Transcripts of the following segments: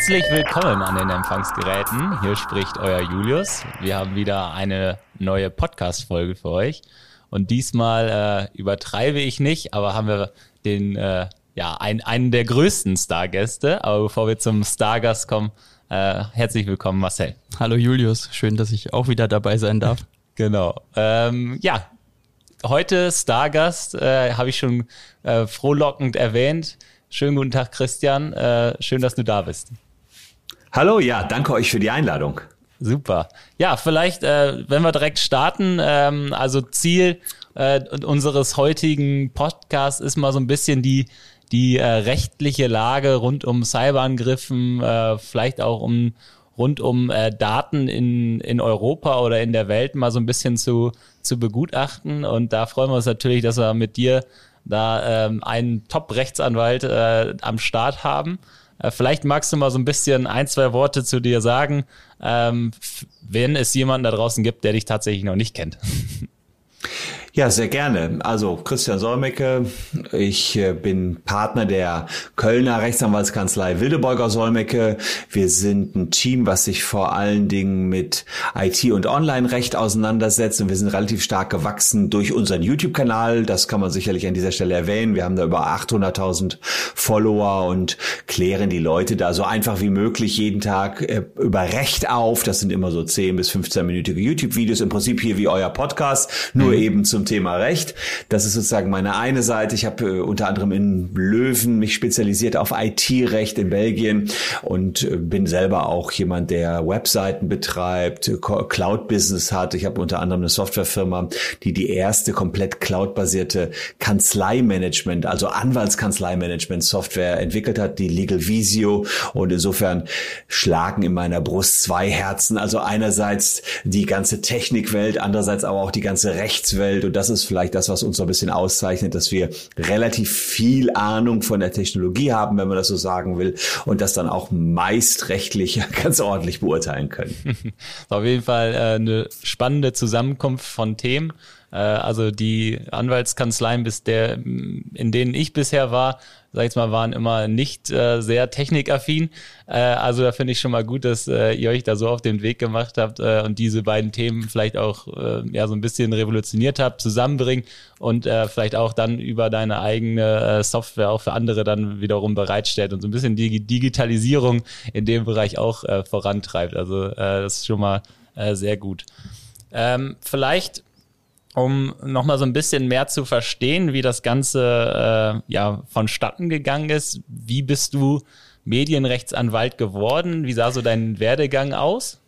Herzlich willkommen an den Empfangsgeräten. Hier spricht euer Julius. Wir haben wieder eine neue Podcast-Folge für euch. Und diesmal äh, übertreibe ich nicht, aber haben wir den, äh, ja, ein, einen der größten Stargäste. Aber bevor wir zum Stargast kommen, äh, herzlich willkommen, Marcel. Hallo Julius, schön, dass ich auch wieder dabei sein darf. Genau. Ähm, ja, heute Stargast, äh, habe ich schon äh, frohlockend erwähnt. Schönen guten Tag, Christian. Äh, schön, dass du da bist. Hallo, ja, danke euch für die Einladung. Super. Ja, vielleicht, äh, wenn wir direkt starten, ähm, also Ziel äh, unseres heutigen Podcasts ist mal so ein bisschen die, die äh, rechtliche Lage rund um Cyberangriffen, äh, vielleicht auch um rund um äh, Daten in, in Europa oder in der Welt mal so ein bisschen zu, zu begutachten. Und da freuen wir uns natürlich, dass wir mit dir da ähm, einen Top-Rechtsanwalt äh, am Start haben. Äh, vielleicht magst du mal so ein bisschen ein, zwei Worte zu dir sagen, ähm, wenn es jemanden da draußen gibt, der dich tatsächlich noch nicht kennt. Ja, sehr gerne. Also Christian Solmecke, ich äh, bin Partner der Kölner Rechtsanwaltskanzlei Wildeborger Solmecke. Wir sind ein Team, was sich vor allen Dingen mit IT- und Online-Recht auseinandersetzt und wir sind relativ stark gewachsen durch unseren YouTube-Kanal. Das kann man sicherlich an dieser Stelle erwähnen. Wir haben da über 800.000 Follower und klären die Leute da so einfach wie möglich jeden Tag äh, über Recht auf. Das sind immer so 10 bis 15-minütige YouTube-Videos, im Prinzip hier wie euer Podcast, nur mhm. eben zum zum Thema Recht. Das ist sozusagen meine eine Seite. Ich habe äh, unter anderem in Löwen mich spezialisiert auf IT-Recht in Belgien und äh, bin selber auch jemand, der Webseiten betreibt, Cloud-Business hat. Ich habe unter anderem eine Softwarefirma, die die erste komplett cloud-basierte Kanzleimanagement, also Anwaltskanzleimanagement-Software entwickelt hat, die Legal Visio. Und insofern schlagen in meiner Brust zwei Herzen. Also einerseits die ganze Technikwelt, andererseits aber auch die ganze Rechtswelt das ist vielleicht das, was uns so ein bisschen auszeichnet, dass wir relativ viel Ahnung von der Technologie haben, wenn man das so sagen will, und das dann auch meist rechtlich ganz ordentlich beurteilen können. Auf jeden Fall äh, eine spannende Zusammenkunft von Themen. Äh, also die Anwaltskanzleien, bis der, in denen ich bisher war, sag ich jetzt mal, waren immer nicht äh, sehr technikaffin. Äh, also da finde ich schon mal gut, dass ihr euch da so auf den Weg gemacht habt und diese beiden Themen vielleicht auch ja so ein bisschen revolutioniert habt, zusammenbringen und vielleicht auch dann über deine eigene Software auch für andere dann wiederum bereitstellt und so ein bisschen die Digitalisierung in dem Bereich auch vorantreibt. Also das ist schon mal sehr gut. Ähm, vielleicht um nochmal so ein bisschen mehr zu verstehen, wie das Ganze äh, ja vonstatten gegangen ist. Wie bist du Medienrechtsanwalt geworden? Wie sah so dein Werdegang aus?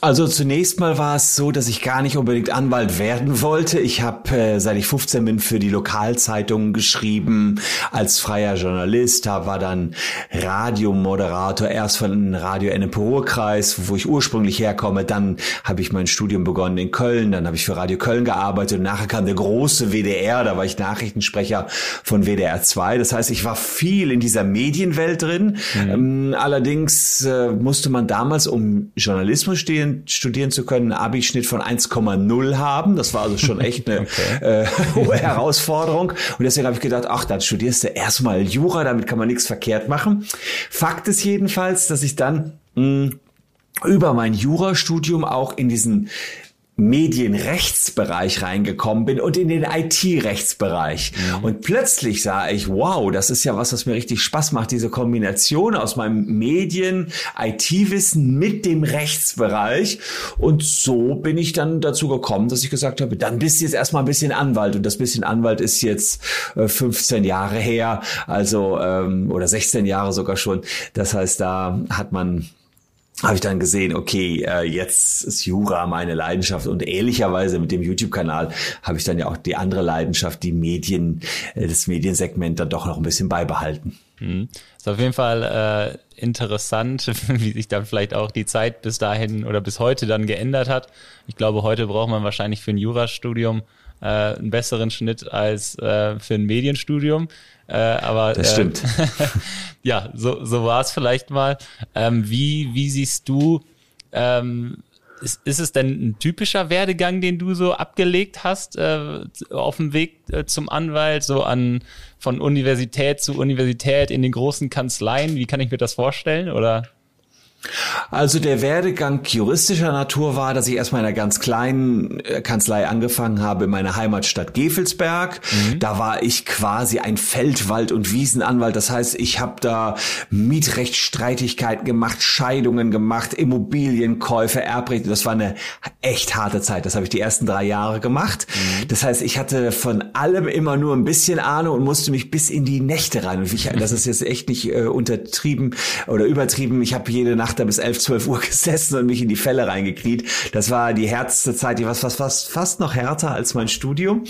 Also zunächst mal war es so, dass ich gar nicht unbedingt Anwalt werden wollte. Ich habe, äh, seit ich 15 bin, für die Lokalzeitungen geschrieben als freier Journalist. Da war dann Radiomoderator, erst von Radio Ennepe-Ruhr-Kreis, wo ich ursprünglich herkomme. Dann habe ich mein Studium begonnen in Köln. Dann habe ich für Radio Köln gearbeitet. Und nachher kam der große WDR. Da war ich Nachrichtensprecher von WDR 2. Das heißt, ich war viel in dieser Medienwelt drin. Mhm. Ähm, allerdings äh, musste man damals, um Journalismus stehen, studieren, studieren zu können, einen Abischnitt von 1,0 haben. Das war also schon echt eine okay. äh, hohe Herausforderung. Und deswegen habe ich gedacht, ach, dann studierst du erstmal Jura, damit kann man nichts verkehrt machen. Fakt ist jedenfalls, dass ich dann mh, hm, über mein Jurastudium auch in diesen Medienrechtsbereich reingekommen bin und in den IT-Rechtsbereich. Mhm. Und plötzlich sah ich, wow, das ist ja was, was mir richtig Spaß macht, diese Kombination aus meinem Medien, IT-Wissen mit dem Rechtsbereich. Und so bin ich dann dazu gekommen, dass ich gesagt habe, dann bist du jetzt erstmal ein bisschen Anwalt. Und das bisschen Anwalt ist jetzt äh, 15 Jahre her, also ähm, oder 16 Jahre sogar schon. Das heißt, da hat man habe ich dann gesehen, okay, äh, jetzt ist Jura meine Leidenschaft und ehrlicherweise mit dem YouTube-Kanal habe ich dann ja auch die andere Leidenschaft, die Medien, äh, das Mediensegment dann doch noch ein bisschen beibehalten. Mhm. Ist auf jeden Fall äh, interessant, wie sich dann vielleicht auch die Zeit bis dahin oder bis heute dann geändert hat. Ich glaube, heute braucht man wahrscheinlich für ein Jurastudium äh, einen besseren Schnitt als äh, für ein Medienstudium. Äh, aber das stimmt. Äh, ja, so, so war es vielleicht mal. Ähm, wie, wie siehst du ähm, ist, ist es denn ein typischer Werdegang, den du so abgelegt hast äh, auf dem Weg äh, zum Anwalt, so an von Universität zu Universität in den großen Kanzleien? Wie kann ich mir das vorstellen? Oder? Also der Werdegang juristischer Natur war, dass ich erstmal in einer ganz kleinen äh, Kanzlei angefangen habe in meiner Heimatstadt Gefelsberg. Mhm. Da war ich quasi ein Feldwald- und Wiesenanwalt. Das heißt, ich habe da Mietrechtsstreitigkeiten gemacht, Scheidungen gemacht, Immobilienkäufe, Erbrechte. Das war eine echt harte Zeit. Das habe ich die ersten drei Jahre gemacht. Mhm. Das heißt, ich hatte von allem immer nur ein bisschen Ahnung und musste mich bis in die Nächte rein. Und ich, das ist jetzt echt nicht äh, untertrieben oder übertrieben. Ich habe jede Nacht Nacht da bis 11, 12 Uhr gesessen und mich in die Fälle reingekniet. Das war die härteste Zeit, die war fast, fast, fast noch härter als mein Studium.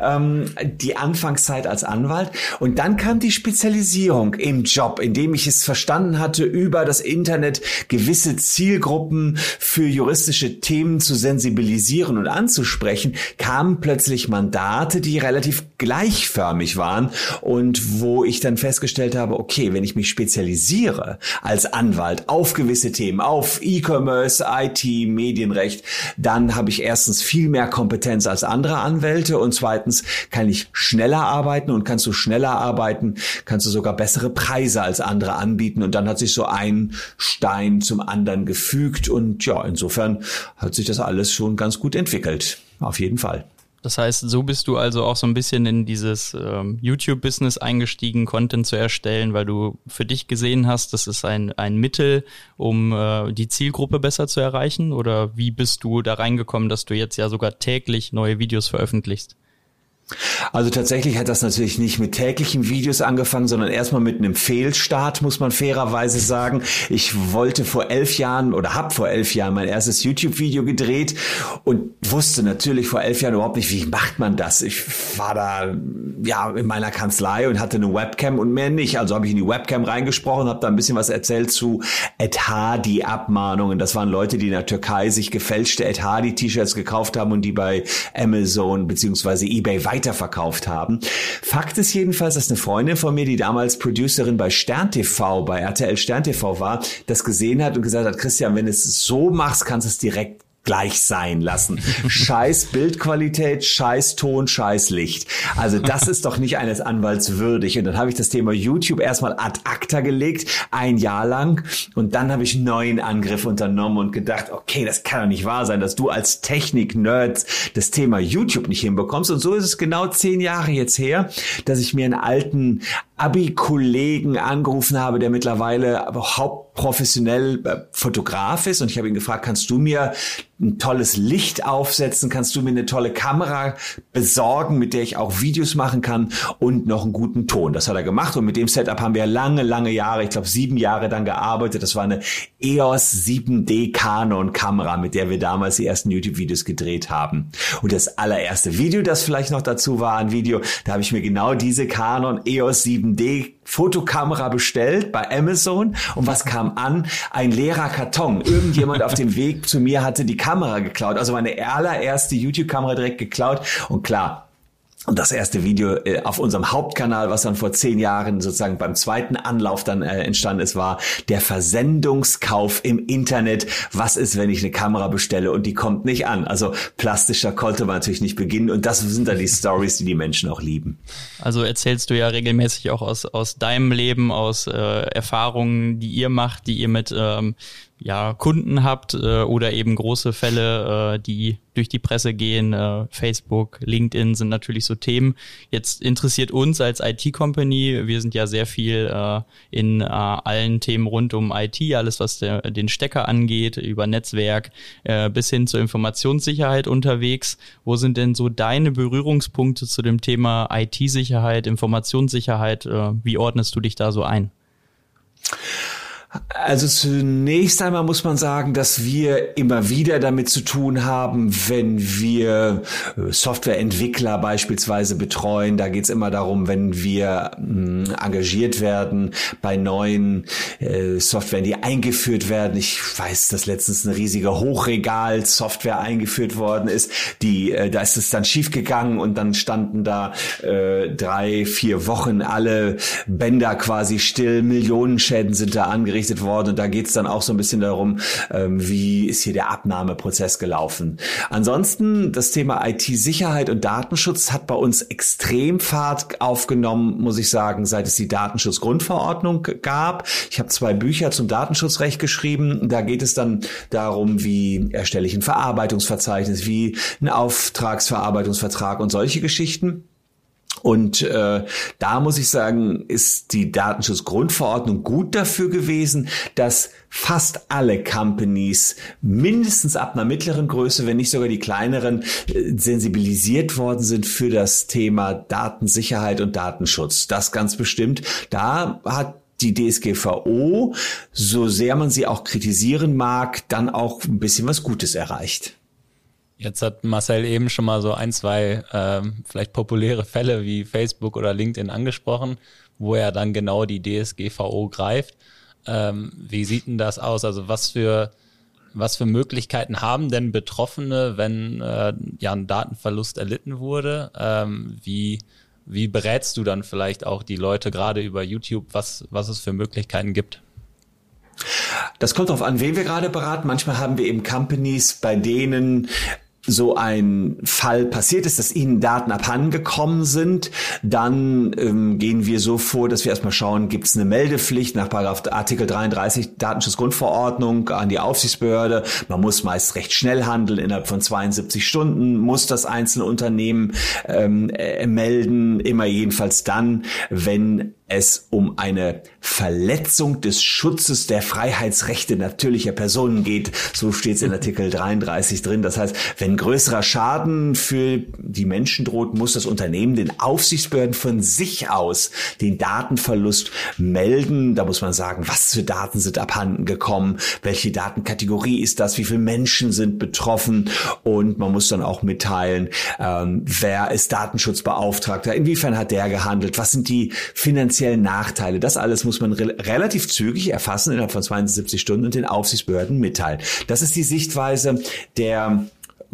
Ähm, die Anfangszeit als Anwalt. Und dann kam die Spezialisierung im Job, indem ich es verstanden hatte, über das Internet gewisse Zielgruppen für juristische Themen zu sensibilisieren und anzusprechen, kamen plötzlich Mandate, die relativ gleichförmig waren und wo ich dann festgestellt habe, okay, wenn ich mich spezialisiere als Anwalt auf gewisse Themen, auf E-Commerce, IT, Medienrecht, dann habe ich erstens viel mehr Kompetenz als andere Anwälte und zweitens kann ich schneller arbeiten und kannst du schneller arbeiten, kannst du sogar bessere Preise als andere anbieten und dann hat sich so ein Stein zum anderen gefügt und ja, insofern hat sich das alles schon ganz gut entwickelt. Auf jeden Fall. Das heißt, so bist du also auch so ein bisschen in dieses ähm, YouTube-Business eingestiegen, Content zu erstellen, weil du für dich gesehen hast, das ist ein, ein Mittel, um äh, die Zielgruppe besser zu erreichen? Oder wie bist du da reingekommen, dass du jetzt ja sogar täglich neue Videos veröffentlichst? Also tatsächlich hat das natürlich nicht mit täglichen Videos angefangen, sondern erstmal mit einem Fehlstart, muss man fairerweise sagen. Ich wollte vor elf Jahren oder habe vor elf Jahren mein erstes YouTube-Video gedreht und wusste natürlich vor elf Jahren überhaupt nicht, wie macht man das. Ich war da ja in meiner Kanzlei und hatte eine Webcam und mehr nicht. Also habe ich in die Webcam reingesprochen, habe da ein bisschen was erzählt zu Ed Hardy-Abmahnungen. Das waren Leute, die in der Türkei sich gefälschte Ed Hardy-T-Shirts gekauft haben und die bei Amazon beziehungsweise eBay weiter weiterverkauft haben. Fakt ist jedenfalls, dass eine Freundin von mir, die damals Producerin bei Stern TV, bei RTL Stern TV war, das gesehen hat und gesagt hat, Christian, wenn du es so machst, kannst du es direkt gleich sein lassen. Scheiß Bildqualität, scheiß Ton, scheiß Licht. Also das ist doch nicht eines Anwalts würdig. Und dann habe ich das Thema YouTube erstmal ad acta gelegt, ein Jahr lang. Und dann habe ich einen neuen Angriff unternommen und gedacht, okay, das kann doch nicht wahr sein, dass du als Technik-Nerd das Thema YouTube nicht hinbekommst. Und so ist es genau zehn Jahre jetzt her, dass ich mir einen alten Abi-Kollegen angerufen habe, der mittlerweile aber hauptprofessionell äh, Fotograf ist. Und ich habe ihn gefragt, kannst du mir ein tolles Licht aufsetzen, kannst du mir eine tolle Kamera besorgen, mit der ich auch Videos machen kann und noch einen guten Ton. Das hat er gemacht und mit dem Setup haben wir lange, lange Jahre, ich glaube sieben Jahre dann gearbeitet. Das war eine EOS 7D Canon Kamera, mit der wir damals die ersten YouTube-Videos gedreht haben. Und das allererste Video, das vielleicht noch dazu war, ein Video, da habe ich mir genau diese Canon EOS 7D Fotokamera bestellt bei Amazon und was kam an? Ein leerer Karton. Irgendjemand auf dem Weg zu mir hatte die Kamera geklaut. Also meine allererste YouTube-Kamera direkt geklaut. Und klar, und das erste Video äh, auf unserem Hauptkanal, was dann vor zehn Jahren sozusagen beim zweiten Anlauf dann äh, entstanden ist, war der Versendungskauf im Internet. Was ist, wenn ich eine Kamera bestelle und die kommt nicht an? Also plastischer konnte man natürlich nicht beginnen. Und das sind dann die Stories, die die Menschen auch lieben. Also erzählst du ja regelmäßig auch aus, aus deinem Leben, aus äh, Erfahrungen, die ihr macht, die ihr mit ähm, ja, Kunden habt äh, oder eben große Fälle, äh, die durch die Presse gehen. Äh, Facebook, LinkedIn sind natürlich so Themen. Jetzt interessiert uns als IT-Company, wir sind ja sehr viel äh, in äh, allen Themen rund um IT, alles was der, den Stecker angeht, über Netzwerk äh, bis hin zur Informationssicherheit unterwegs. Wo sind denn so deine Berührungspunkte zu dem Thema IT-Sicherheit, Informationssicherheit? Äh, wie ordnest du dich da so ein? Also zunächst einmal muss man sagen, dass wir immer wieder damit zu tun haben, wenn wir äh, Softwareentwickler beispielsweise betreuen. Da geht es immer darum, wenn wir mh, engagiert werden bei neuen äh, Software, die eingeführt werden. Ich weiß, dass letztens eine riesige Hochregal-Software eingeführt worden ist. Die, äh, da ist es dann schiefgegangen und dann standen da äh, drei, vier Wochen alle Bänder quasi still. Millionenschäden sind da angerichtet eingerichtet worden und da geht es dann auch so ein bisschen darum, ähm, wie ist hier der Abnahmeprozess gelaufen. Ansonsten das Thema IT-Sicherheit und Datenschutz hat bei uns extrem Fahrt aufgenommen, muss ich sagen, seit es die Datenschutzgrundverordnung gab. Ich habe zwei Bücher zum Datenschutzrecht geschrieben. Da geht es dann darum, wie erstelle ich ein Verarbeitungsverzeichnis, wie ein Auftragsverarbeitungsvertrag und solche Geschichten. Und äh, da muss ich sagen, ist die Datenschutzgrundverordnung gut dafür gewesen, dass fast alle Companies mindestens ab einer mittleren Größe, wenn nicht sogar die kleineren, äh, sensibilisiert worden sind für das Thema Datensicherheit und Datenschutz. Das ganz bestimmt. Da hat die DSGVO, so sehr man sie auch kritisieren mag, dann auch ein bisschen was Gutes erreicht. Jetzt hat Marcel eben schon mal so ein, zwei ähm, vielleicht populäre Fälle wie Facebook oder LinkedIn angesprochen, wo er dann genau die DSGVO greift. Ähm, wie sieht denn das aus? Also was für was für Möglichkeiten haben denn Betroffene, wenn äh, ja ein Datenverlust erlitten wurde? Ähm, wie wie berätst du dann vielleicht auch die Leute gerade über YouTube, was was es für Möglichkeiten gibt? Das kommt darauf an, wen wir gerade beraten. Manchmal haben wir eben Companies, bei denen so ein Fall passiert ist, dass Ihnen Daten abhandengekommen sind, dann ähm, gehen wir so vor, dass wir erstmal schauen, gibt es eine Meldepflicht nach Paragraph Artikel 33 Datenschutzgrundverordnung an die Aufsichtsbehörde. Man muss meist recht schnell handeln, innerhalb von 72 Stunden muss das einzelne Unternehmen ähm, äh, melden, immer jedenfalls dann, wenn es um eine Verletzung des Schutzes der Freiheitsrechte natürlicher Personen geht. So steht es in Artikel 33 drin. Das heißt, wenn größerer Schaden für die Menschen droht, muss das Unternehmen den Aufsichtsbehörden von sich aus den Datenverlust melden. Da muss man sagen, was für Daten sind abhanden gekommen, welche Datenkategorie ist das, wie viele Menschen sind betroffen und man muss dann auch mitteilen, ähm, wer ist Datenschutzbeauftragter, inwiefern hat der gehandelt, was sind die finanziellen potenziellen Nachteile. Das alles muss man re relativ zügig erfassen innerhalb von 72 Stunden und den Aufsichtsbehörden mitteilen. Das ist die Sichtweise der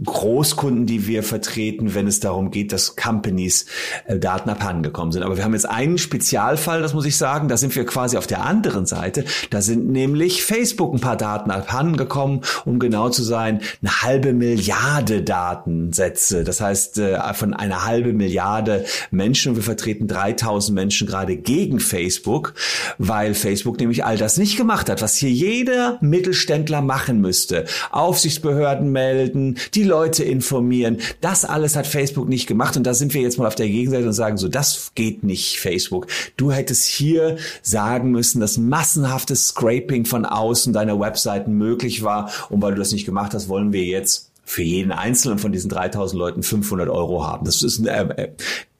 Großkunden, die wir vertreten, wenn es darum geht, dass Companies äh, Daten abhandengekommen sind. Aber wir haben jetzt einen Spezialfall, das muss ich sagen, da sind wir quasi auf der anderen Seite. Da sind nämlich Facebook ein paar Daten abhandengekommen, um genau zu sein, eine halbe Milliarde Datensätze. Das heißt, äh, von einer halbe Milliarde Menschen und wir vertreten 3000 Menschen gerade gegen Facebook, weil Facebook nämlich all das nicht gemacht hat, was hier jeder Mittelständler machen müsste. Aufsichtsbehörden melden, die Leute informieren. Das alles hat Facebook nicht gemacht und da sind wir jetzt mal auf der Gegenseite und sagen so, das geht nicht, Facebook. Du hättest hier sagen müssen, dass massenhaftes Scraping von außen deiner Webseiten möglich war und weil du das nicht gemacht hast, wollen wir jetzt für jeden einzelnen von diesen 3000 Leuten 500 Euro haben. Das ist ein äh, äh,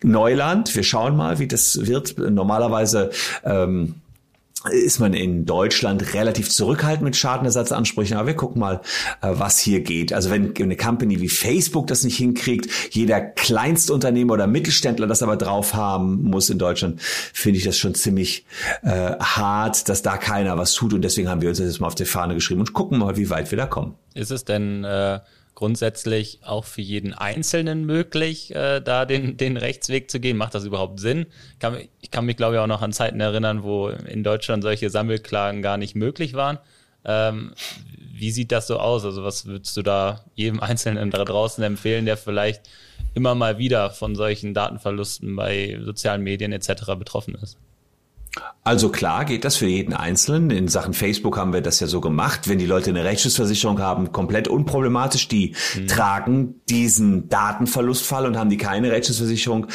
Neuland. Wir schauen mal, wie das wird. Normalerweise ähm, ist man in Deutschland relativ zurückhaltend mit Schadenersatzansprüchen, aber wir gucken mal, äh, was hier geht. Also wenn eine Company wie Facebook das nicht hinkriegt, jeder Kleinstunternehmer oder Mittelständler das aber drauf haben muss in Deutschland, finde ich das schon ziemlich äh, hart, dass da keiner was tut und deswegen haben wir uns das jetzt mal auf die Fahne geschrieben und gucken mal, wie weit wir da kommen. Ist es denn äh grundsätzlich auch für jeden Einzelnen möglich, äh, da den, den Rechtsweg zu gehen? Macht das überhaupt Sinn? Kann, ich kann mich, glaube ich, auch noch an Zeiten erinnern, wo in Deutschland solche Sammelklagen gar nicht möglich waren. Ähm, wie sieht das so aus? Also was würdest du da jedem Einzelnen da draußen empfehlen, der vielleicht immer mal wieder von solchen Datenverlusten bei sozialen Medien etc. betroffen ist? Also klar geht das für jeden Einzelnen. In Sachen Facebook haben wir das ja so gemacht. Wenn die Leute eine Rechtsschutzversicherung haben, komplett unproblematisch. Die mhm. tragen diesen Datenverlustfall und haben die keine Rechtsschutzversicherung.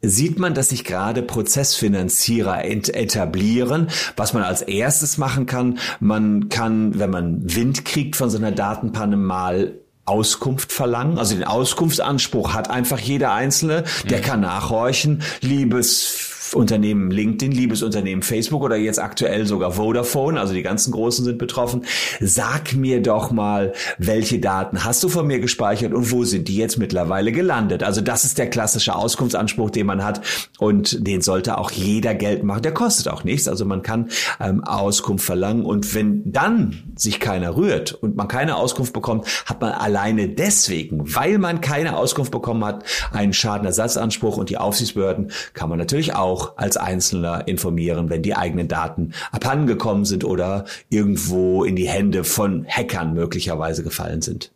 Sieht man, dass sich gerade Prozessfinanzierer etablieren. Was man als erstes machen kann, man kann, wenn man Wind kriegt von so einer Datenpanne, mal Auskunft verlangen. Also den Auskunftsanspruch hat einfach jeder Einzelne. Der mhm. kann nachhorchen. Liebes Unternehmen LinkedIn, liebes Unternehmen Facebook oder jetzt aktuell sogar Vodafone, also die ganzen Großen sind betroffen. Sag mir doch mal, welche Daten hast du von mir gespeichert und wo sind die jetzt mittlerweile gelandet? Also das ist der klassische Auskunftsanspruch, den man hat und den sollte auch jeder Geld machen. Der kostet auch nichts, also man kann ähm, Auskunft verlangen und wenn dann sich keiner rührt und man keine Auskunft bekommt, hat man alleine deswegen, weil man keine Auskunft bekommen hat, einen Schadenersatzanspruch und die Aufsichtsbehörden kann man natürlich auch auch als Einzelner informieren, wenn die eigenen Daten abhandengekommen sind oder irgendwo in die Hände von Hackern möglicherweise gefallen sind.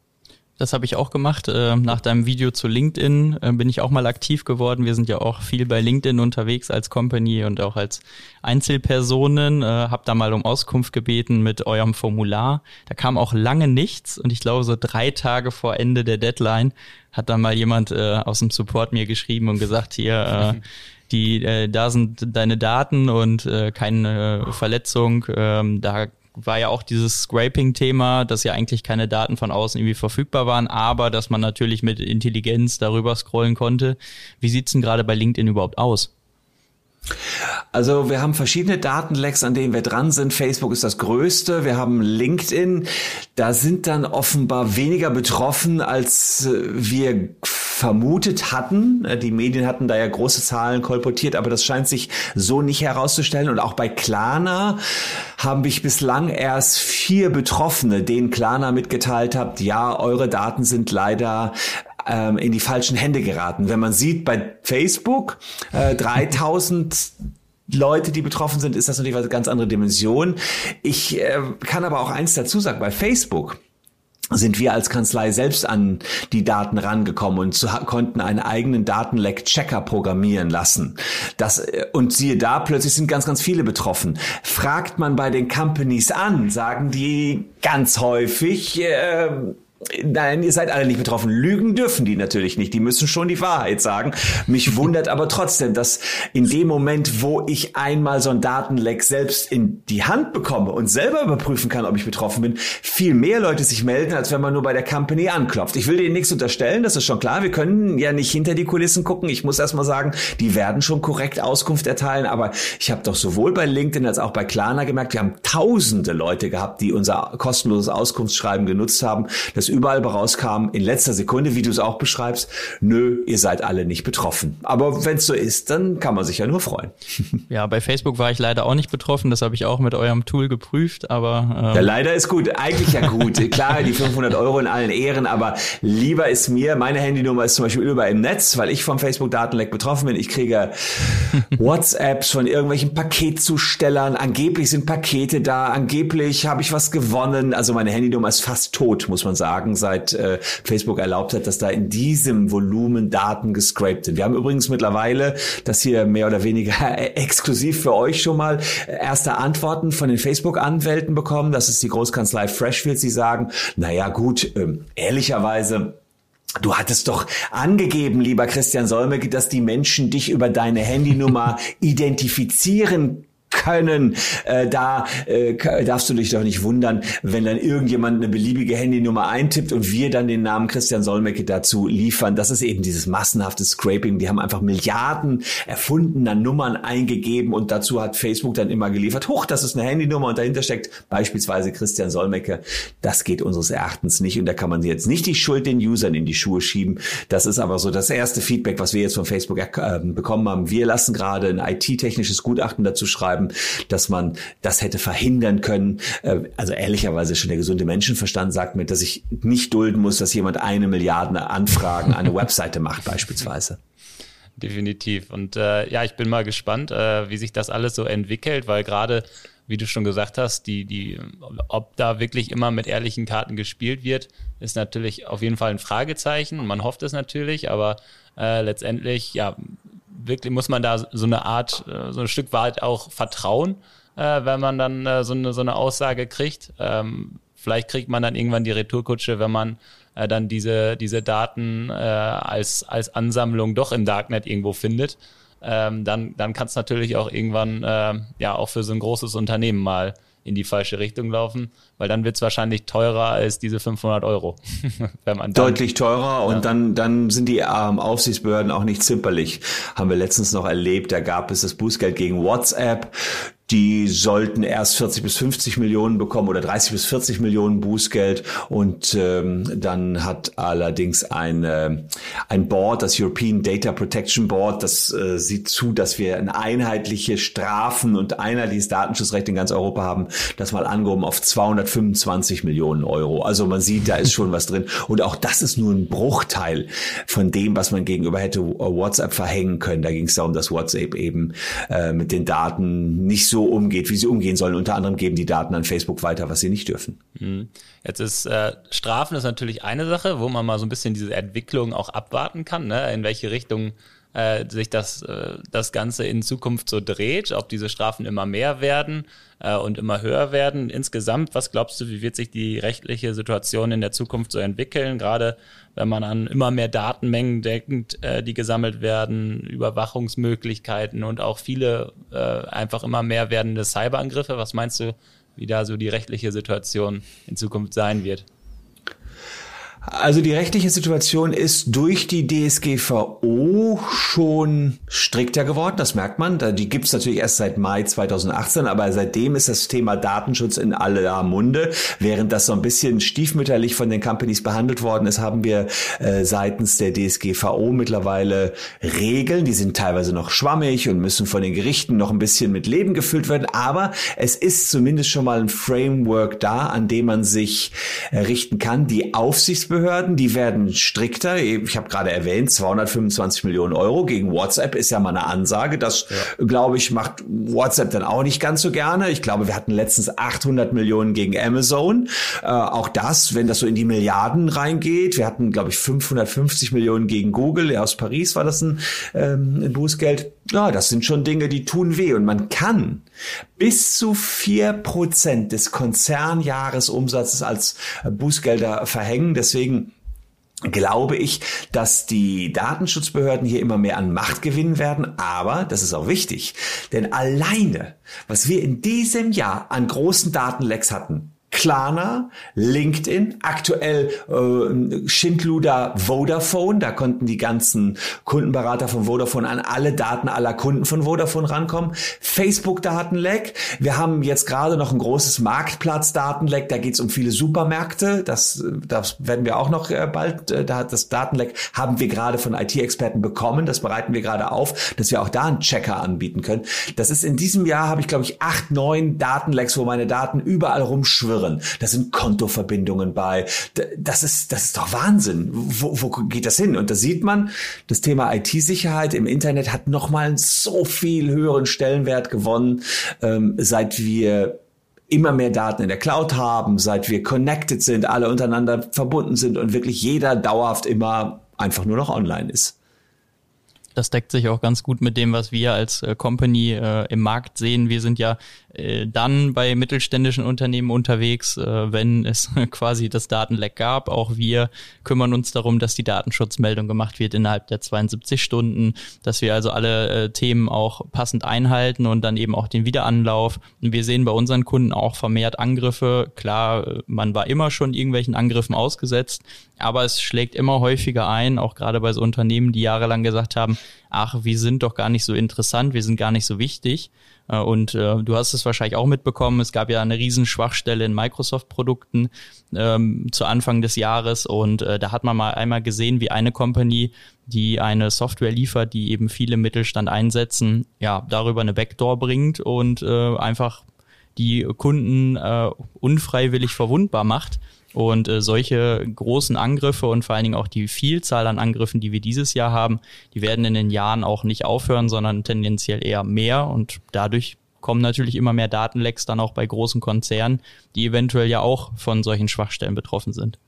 Das habe ich auch gemacht. Äh, nach deinem Video zu LinkedIn äh, bin ich auch mal aktiv geworden. Wir sind ja auch viel bei LinkedIn unterwegs als Company und auch als Einzelpersonen. Äh, hab da mal um Auskunft gebeten mit eurem Formular. Da kam auch lange nichts und ich glaube so drei Tage vor Ende der Deadline hat dann mal jemand aus dem Support mir geschrieben und gesagt, hier, die, da sind deine Daten und keine Verletzung. Ähm, da war ja auch dieses Scraping-Thema, dass ja eigentlich keine Daten von außen irgendwie verfügbar waren, aber dass man natürlich mit Intelligenz darüber scrollen konnte. Wie sieht's denn gerade bei LinkedIn überhaupt aus? Also wir haben verschiedene Datenlecks, an denen wir dran sind. Facebook ist das größte. Wir haben LinkedIn. Da sind dann offenbar weniger betroffen, als äh, wir vermutet hatten. Äh, die Medien hatten da ja große Zahlen kolportiert, aber das scheint sich so nicht herauszustellen. Und auch bei Klarna haben ich bislang erst vier Betroffene, denen Klarna mitgeteilt hat, ja, eure Daten sind leider ähm, in die falschen Hände geraten. Wenn man sieht bei Facebook äh, 3000 Leute, die betroffen sind, ist das natürlich eine ganz andere Dimension. Ich äh, kann aber auch eins dazu sagen, bei Facebook sind wir als Kanzlei selbst an die Daten rangekommen und zu, konnten einen eigenen Datenleck-Checker programmieren lassen. Das, äh, und siehe da, plötzlich sind ganz, ganz viele betroffen. Fragt man bei den Companies an, sagen die ganz häufig, äh, Nein, ihr seid alle nicht betroffen. Lügen dürfen die natürlich nicht. Die müssen schon die Wahrheit sagen. Mich wundert aber trotzdem, dass in dem Moment, wo ich einmal so ein Datenleck selbst in die Hand bekomme und selber überprüfen kann, ob ich betroffen bin, viel mehr Leute sich melden, als wenn man nur bei der Company anklopft. Ich will denen nichts unterstellen, das ist schon klar. Wir können ja nicht hinter die Kulissen gucken. Ich muss erstmal sagen, die werden schon korrekt Auskunft erteilen. Aber ich habe doch sowohl bei LinkedIn als auch bei Klarna gemerkt, wir haben tausende Leute gehabt, die unser kostenloses Auskunftsschreiben genutzt haben. Das das überall rauskam in letzter Sekunde, wie du es auch beschreibst, nö, ihr seid alle nicht betroffen. Aber wenn es so ist, dann kann man sich ja nur freuen. Ja, bei Facebook war ich leider auch nicht betroffen, das habe ich auch mit eurem Tool geprüft, aber... Ähm ja, leider ist gut, eigentlich ja gut. Klar, die 500 Euro in allen Ehren, aber lieber ist mir, meine Handynummer ist zum Beispiel überall im Netz, weil ich vom Facebook-Datenleck betroffen bin. Ich kriege WhatsApps von irgendwelchen Paketzustellern, angeblich sind Pakete da, angeblich habe ich was gewonnen. Also meine Handynummer ist fast tot, muss man sagen sagen, seit äh, Facebook erlaubt hat, dass da in diesem Volumen Daten gescraped sind. Wir haben übrigens mittlerweile, das hier mehr oder weniger exklusiv für euch schon mal, äh, erste Antworten von den Facebook-Anwälten bekommen. Das ist die Großkanzlei Freshfields. Sie sagen, naja gut, ähm, ehrlicherweise Du hattest doch angegeben, lieber Christian Solmecke, dass die Menschen dich über deine Handynummer identifizieren können. Äh, da äh, darfst du dich doch nicht wundern, wenn dann irgendjemand eine beliebige Handynummer eintippt und wir dann den Namen Christian Solmecke dazu liefern. Das ist eben dieses massenhafte Scraping. Die haben einfach Milliarden erfundener Nummern eingegeben und dazu hat Facebook dann immer geliefert. Hoch, das ist eine Handynummer und dahinter steckt beispielsweise Christian Solmecke. Das geht unseres Erachtens nicht und da kann man jetzt nicht die Schuld den Usern in die Schuhe schieben. Das ist aber so das erste Feedback, was wir jetzt von Facebook äh, bekommen haben. Wir lassen gerade ein IT-technisches Gutachten dazu schreiben dass man das hätte verhindern können. Äh, also ehrlicherweise schon der gesunde Menschenverstand sagt mir, dass ich nicht dulden muss, dass jemand eine Milliarde Anfragen an eine Webseite macht beispielsweise. Definitiv. Und äh, ja, ich bin mal gespannt, äh, wie sich das alles so entwickelt, weil gerade wie du schon gesagt hast, die, die, ob da wirklich immer mit ehrlichen Karten gespielt wird, ist natürlich auf jeden Fall ein Fragezeichen. Man hofft es natürlich, aber äh, letztendlich, ja, wirklich muss man da so eine Art, äh, so ein Stück weit auch vertrauen, äh, wenn man dann äh, so, eine, so eine Aussage kriegt. Ähm, vielleicht kriegt man dann irgendwann die Retourkutsche, wenn man dann diese, diese Daten als, als Ansammlung doch im Darknet irgendwo findet. Ähm, dann, dann kann es natürlich auch irgendwann ja auch für so ein großes Unternehmen mal in die falsche Richtung laufen, weil dann wird es wahrscheinlich teurer als diese 500 Euro. Deutlich teurer und ja. dann, dann sind die ähm, Aufsichtsbehörden auch nicht zimperlich. Haben wir letztens noch erlebt, da gab es das Bußgeld gegen WhatsApp die sollten erst 40 bis 50 Millionen bekommen oder 30 bis 40 Millionen Bußgeld und ähm, dann hat allerdings ein, äh, ein Board, das European Data Protection Board, das äh, sieht zu, dass wir ein einheitliche Strafen und einheitliches Datenschutzrecht in ganz Europa haben, das mal angehoben auf 225 Millionen Euro. Also man sieht, da ist schon was drin und auch das ist nur ein Bruchteil von dem, was man gegenüber hätte WhatsApp verhängen können. Da ging es darum, dass WhatsApp eben äh, mit den Daten nicht so so umgeht, wie sie umgehen sollen. Unter anderem geben die Daten an Facebook weiter, was sie nicht dürfen. Mhm. Jetzt ist äh, Strafen ist natürlich eine Sache, wo man mal so ein bisschen diese Entwicklung auch abwarten kann, ne? in welche Richtung äh, sich das, äh, das Ganze in Zukunft so dreht, ob diese Strafen immer mehr werden äh, und immer höher werden. Insgesamt, was glaubst du, wie wird sich die rechtliche Situation in der Zukunft so entwickeln? Gerade wenn man an immer mehr Datenmengen denkt, äh, die gesammelt werden, Überwachungsmöglichkeiten und auch viele äh, einfach immer mehr werdende Cyberangriffe. Was meinst du, wie da so die rechtliche Situation in Zukunft sein wird? Also die rechtliche Situation ist durch die DSGVO schon strikter geworden, das merkt man. Die gibt es natürlich erst seit Mai 2018, aber seitdem ist das Thema Datenschutz in aller Munde. Während das so ein bisschen stiefmütterlich von den Companies behandelt worden ist, haben wir äh, seitens der DSGVO mittlerweile Regeln, die sind teilweise noch schwammig und müssen von den Gerichten noch ein bisschen mit Leben gefüllt werden, aber es ist zumindest schon mal ein Framework da, an dem man sich äh, richten kann. Die Aufsichtsbehörden Behörden, die werden strikter. Ich habe gerade erwähnt, 225 Millionen Euro gegen WhatsApp ist ja mal eine Ansage. Das, ja. glaube ich, macht WhatsApp dann auch nicht ganz so gerne. Ich glaube, wir hatten letztens 800 Millionen gegen Amazon. Äh, auch das, wenn das so in die Milliarden reingeht. Wir hatten, glaube ich, 550 Millionen gegen Google. Ja, aus Paris war das ein, ähm, ein Bußgeld. Ja, das sind schon Dinge, die tun weh. Und man kann bis zu vier Prozent des Konzernjahresumsatzes als Bußgelder verhängen. Deswegen glaube ich, dass die Datenschutzbehörden hier immer mehr an Macht gewinnen werden. Aber, das ist auch wichtig, denn alleine, was wir in diesem Jahr an großen Datenlecks hatten, Klarna, LinkedIn, aktuell äh, Schindluder Vodafone, da konnten die ganzen Kundenberater von Vodafone an alle Daten aller Kunden von Vodafone rankommen. Facebook Datenleck, wir haben jetzt gerade noch ein großes Marktplatz Datenleck, da geht es um viele Supermärkte, das, das werden wir auch noch äh, bald, äh, da das Datenleck haben wir gerade von IT-Experten bekommen, das bereiten wir gerade auf, dass wir auch da einen Checker anbieten können. Das ist in diesem Jahr, habe ich glaube ich acht, neun Datenlecks, wo meine Daten überall rumschwirren Gebühren, da sind Kontoverbindungen bei. Das ist, das ist doch Wahnsinn. Wo, wo geht das hin? Und da sieht man, das Thema IT-Sicherheit im Internet hat nochmal so viel höheren Stellenwert gewonnen, ähm, seit wir immer mehr Daten in der Cloud haben, seit wir connected sind, alle untereinander verbunden sind und wirklich jeder dauerhaft immer einfach nur noch online ist. Das deckt sich auch ganz gut mit dem, was wir als äh, Company äh, im Markt sehen. Wir sind ja äh, dann bei mittelständischen Unternehmen unterwegs, äh, wenn es quasi das Datenleck gab. Auch wir kümmern uns darum, dass die Datenschutzmeldung gemacht wird innerhalb der 72 Stunden, dass wir also alle äh, Themen auch passend einhalten und dann eben auch den Wiederanlauf. Und wir sehen bei unseren Kunden auch vermehrt Angriffe. Klar, man war immer schon irgendwelchen Angriffen ausgesetzt, aber es schlägt immer häufiger ein, auch gerade bei so Unternehmen, die jahrelang gesagt haben, ach, wir sind doch gar nicht so interessant, wir sind gar nicht so wichtig. Äh, und äh, du hast es wahrscheinlich auch mitbekommen, es gab ja eine riesen Schwachstelle in Microsoft-Produkten ähm, zu Anfang des Jahres und äh, da hat man mal einmal gesehen, wie eine Company, die eine Software liefert, die eben viele Mittelstand einsetzen, ja, darüber eine Backdoor bringt und äh, einfach die Kunden äh, unfreiwillig verwundbar macht. Und äh, solche großen Angriffe und vor allen Dingen auch die Vielzahl an Angriffen, die wir dieses Jahr haben, die werden in den Jahren auch nicht aufhören, sondern tendenziell eher mehr. Und dadurch kommen natürlich immer mehr Datenlecks dann auch bei großen Konzernen, die eventuell ja auch von solchen Schwachstellen betroffen sind.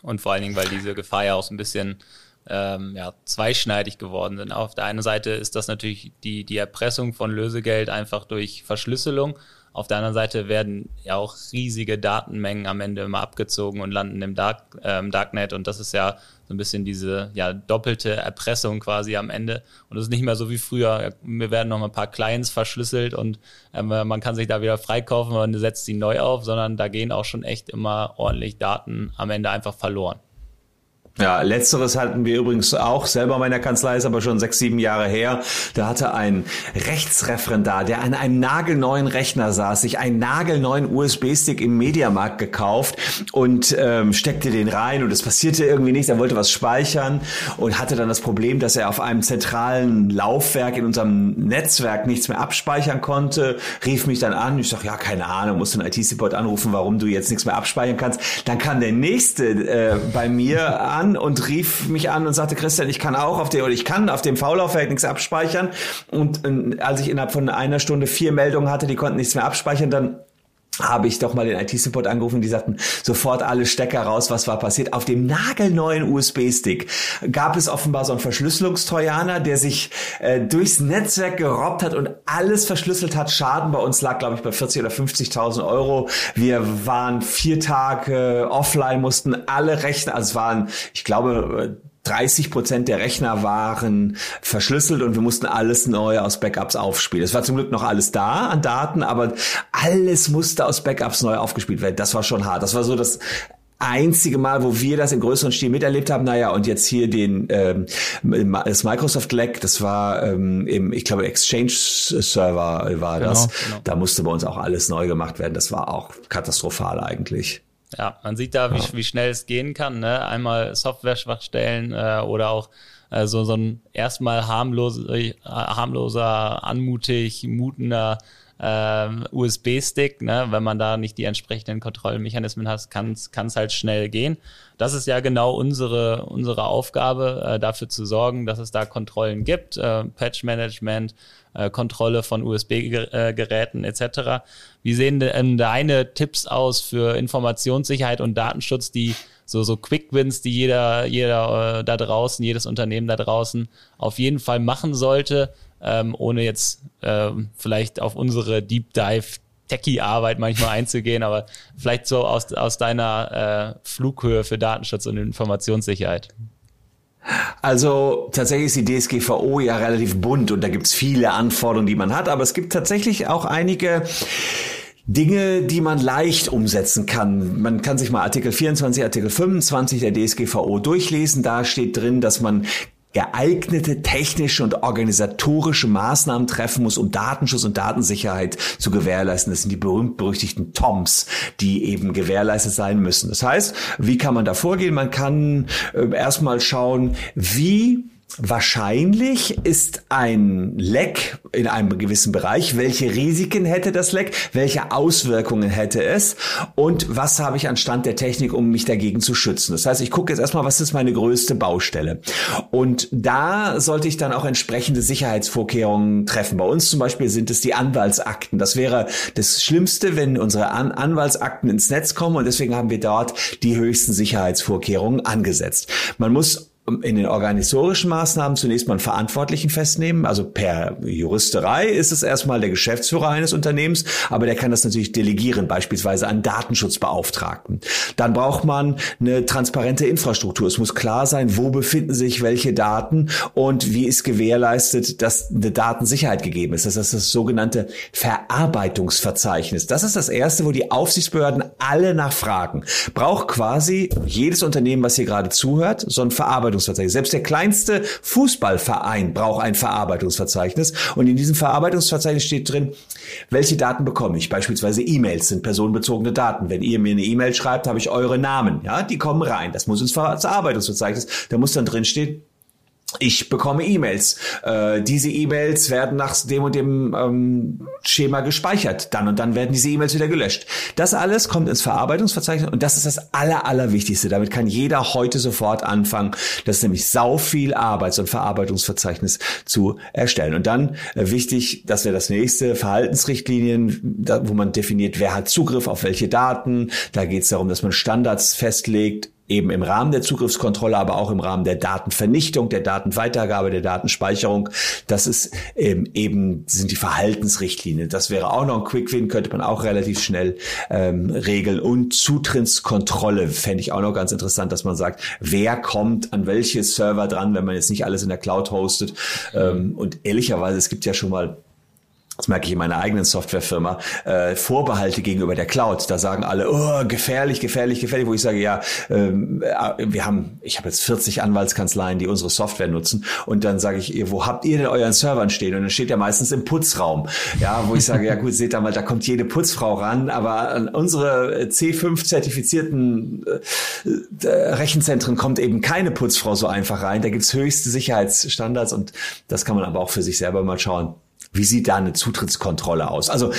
Und vor allen Dingen, weil diese Gefahr ja auch so ein bisschen ähm, ja, zweischneidig geworden sind. Auf der einen Seite ist das natürlich die, die Erpressung von Lösegeld einfach durch Verschlüsselung auf der anderen Seite werden ja auch riesige Datenmengen am Ende immer abgezogen und landen im Dark, ähm, Darknet und das ist ja so ein bisschen diese ja, doppelte Erpressung quasi am Ende. Und es ist nicht mehr so wie früher. Wir werden noch ein paar Clients verschlüsselt und ähm, man kann sich da wieder freikaufen und setzt sie neu auf, sondern da gehen auch schon echt immer ordentlich Daten am Ende einfach verloren. Ja, letzteres hatten wir übrigens auch selber meiner Kanzlei, ist aber schon sechs, sieben Jahre her. Da hatte ein Rechtsreferendar, der an einem nagelneuen Rechner saß, sich einen nagelneuen USB-Stick im Mediamarkt gekauft und ähm, steckte den rein und es passierte irgendwie nichts. Er wollte was speichern und hatte dann das Problem, dass er auf einem zentralen Laufwerk in unserem Netzwerk nichts mehr abspeichern konnte. Rief mich dann an. Ich sag, ja, keine Ahnung, musst einen IT-Support anrufen, warum du jetzt nichts mehr abspeichern kannst. Dann kam der nächste äh, bei mir an an und rief mich an und sagte, Christian, ich kann auch auf dem, oder ich kann auf dem V-Laufwerk nichts abspeichern. Und äh, als ich innerhalb von einer Stunde vier Meldungen hatte, die konnten nichts mehr abspeichern, dann habe ich doch mal den IT-Support angerufen, die sagten, sofort alle Stecker raus, was war passiert. Auf dem nagelneuen USB-Stick gab es offenbar so einen Verschlüsselungstrojaner, der sich äh, durchs Netzwerk gerobbt hat und alles verschlüsselt hat. Schaden bei uns lag, glaube ich, bei 40 oder 50.000 Euro. Wir waren vier Tage offline, mussten alle Rechner, also es waren, ich glaube, 30 Prozent der Rechner waren verschlüsselt und wir mussten alles neu aus Backups aufspielen. Es war zum Glück noch alles da an Daten, aber alles musste aus Backups neu aufgespielt werden. Das war schon hart. Das war so das einzige Mal, wo wir das im größeren Stil miterlebt haben. Naja, und jetzt hier den ähm, das Microsoft Leck, das war ähm, im, ich glaube, Exchange Server war genau, das. Genau. Da musste bei uns auch alles neu gemacht werden. Das war auch katastrophal eigentlich. Ja, man sieht da, wie, ja. wie schnell es gehen kann. Ne? Einmal Software-Schwachstellen äh, oder auch äh, so, so ein erstmal harmlos, äh, harmloser, anmutig, mutender äh, USB-Stick. Ne? Wenn man da nicht die entsprechenden Kontrollmechanismen hat, kann es halt schnell gehen. Das ist ja genau unsere, unsere Aufgabe, äh, dafür zu sorgen, dass es da Kontrollen gibt, äh, Patch-Management, äh, Kontrolle von USB-Geräten etc. Wie sehen denn deine Tipps aus für Informationssicherheit und Datenschutz, die so, so Quick Wins, die jeder, jeder äh, da draußen, jedes Unternehmen da draußen auf jeden Fall machen sollte, ähm, ohne jetzt ähm, vielleicht auf unsere Deep Dive Techie-Arbeit manchmal einzugehen, aber vielleicht so aus, aus deiner äh, Flughöhe für Datenschutz und Informationssicherheit. Also tatsächlich ist die DSGVO ja relativ bunt und da gibt's viele Anforderungen, die man hat, aber es gibt tatsächlich auch einige Dinge, die man leicht umsetzen kann. Man kann sich mal Artikel 24, Artikel 25 der DSGVO durchlesen. Da steht drin, dass man geeignete technische und organisatorische Maßnahmen treffen muss, um Datenschutz und Datensicherheit zu gewährleisten. Das sind die berühmt-berüchtigten TOMs, die eben gewährleistet sein müssen. Das heißt, wie kann man da vorgehen? Man kann äh, erstmal schauen, wie Wahrscheinlich ist ein Leck in einem gewissen Bereich. Welche Risiken hätte das Leck? Welche Auswirkungen hätte es? Und was habe ich an Stand der Technik, um mich dagegen zu schützen? Das heißt, ich gucke jetzt erstmal, was ist meine größte Baustelle? Und da sollte ich dann auch entsprechende Sicherheitsvorkehrungen treffen. Bei uns zum Beispiel sind es die Anwaltsakten. Das wäre das Schlimmste, wenn unsere An Anwaltsakten ins Netz kommen und deswegen haben wir dort die höchsten Sicherheitsvorkehrungen angesetzt. Man muss in den organisatorischen Maßnahmen zunächst mal einen Verantwortlichen festnehmen. Also per Juristerei ist es erstmal der Geschäftsführer eines Unternehmens, aber der kann das natürlich delegieren, beispielsweise an Datenschutzbeauftragten. Dann braucht man eine transparente Infrastruktur. Es muss klar sein, wo befinden sich welche Daten und wie ist gewährleistet, dass eine Datensicherheit gegeben ist. Das ist das sogenannte Verarbeitungsverzeichnis. Das ist das erste, wo die Aufsichtsbehörden alle nachfragen. Braucht quasi jedes Unternehmen, was hier gerade zuhört, so ein Verarbeitungsverzeichnis Verarbeitungsverzeichnis. Selbst der kleinste Fußballverein braucht ein Verarbeitungsverzeichnis. Und in diesem Verarbeitungsverzeichnis steht drin, welche Daten bekomme ich? Beispielsweise E-Mails sind personenbezogene Daten. Wenn ihr mir eine E-Mail schreibt, habe ich eure Namen. Ja, die kommen rein. Das muss ins Verarbeitungsverzeichnis. Da muss dann drin stehen, ich bekomme E-Mails. Äh, diese E-Mails werden nach dem und dem ähm, Schema gespeichert. Dann und dann werden diese E-Mails wieder gelöscht. Das alles kommt ins Verarbeitungsverzeichnis und das ist das Aller, Allerwichtigste. Damit kann jeder heute sofort anfangen. Das ist nämlich sau viel Arbeit, so ein Verarbeitungsverzeichnis zu erstellen. Und dann äh, wichtig, dass wir das nächste Verhaltensrichtlinien, da, wo man definiert, wer hat Zugriff auf welche Daten. Da geht es darum, dass man Standards festlegt, eben im Rahmen der Zugriffskontrolle, aber auch im Rahmen der Datenvernichtung, der Datenweitergabe, der Datenspeicherung. Das ist ähm, eben sind die Verhaltensrichtlinien. Das wäre auch noch ein Quick-Win, könnte man auch relativ schnell ähm, regeln. Und Zutrittskontrolle fände ich auch noch ganz interessant, dass man sagt, wer kommt an welche Server dran, wenn man jetzt nicht alles in der Cloud hostet. Ähm, und ehrlicherweise, es gibt ja schon mal das merke ich in meiner eigenen Softwarefirma, äh, Vorbehalte gegenüber der Cloud. Da sagen alle, oh, gefährlich, gefährlich, gefährlich, wo ich sage, ja, ähm, äh, wir haben, ich habe jetzt 40 Anwaltskanzleien, die unsere Software nutzen und dann sage ich, wo habt ihr denn euren Servern stehen? Und dann steht ja meistens im Putzraum. Ja, wo ich sage, ja gut, seht da mal, da kommt jede Putzfrau ran, aber an unsere C5 zertifizierten äh, Rechenzentren kommt eben keine Putzfrau so einfach rein. Da gibt's höchste Sicherheitsstandards und das kann man aber auch für sich selber mal schauen. Wie sieht da eine Zutrittskontrolle aus? Also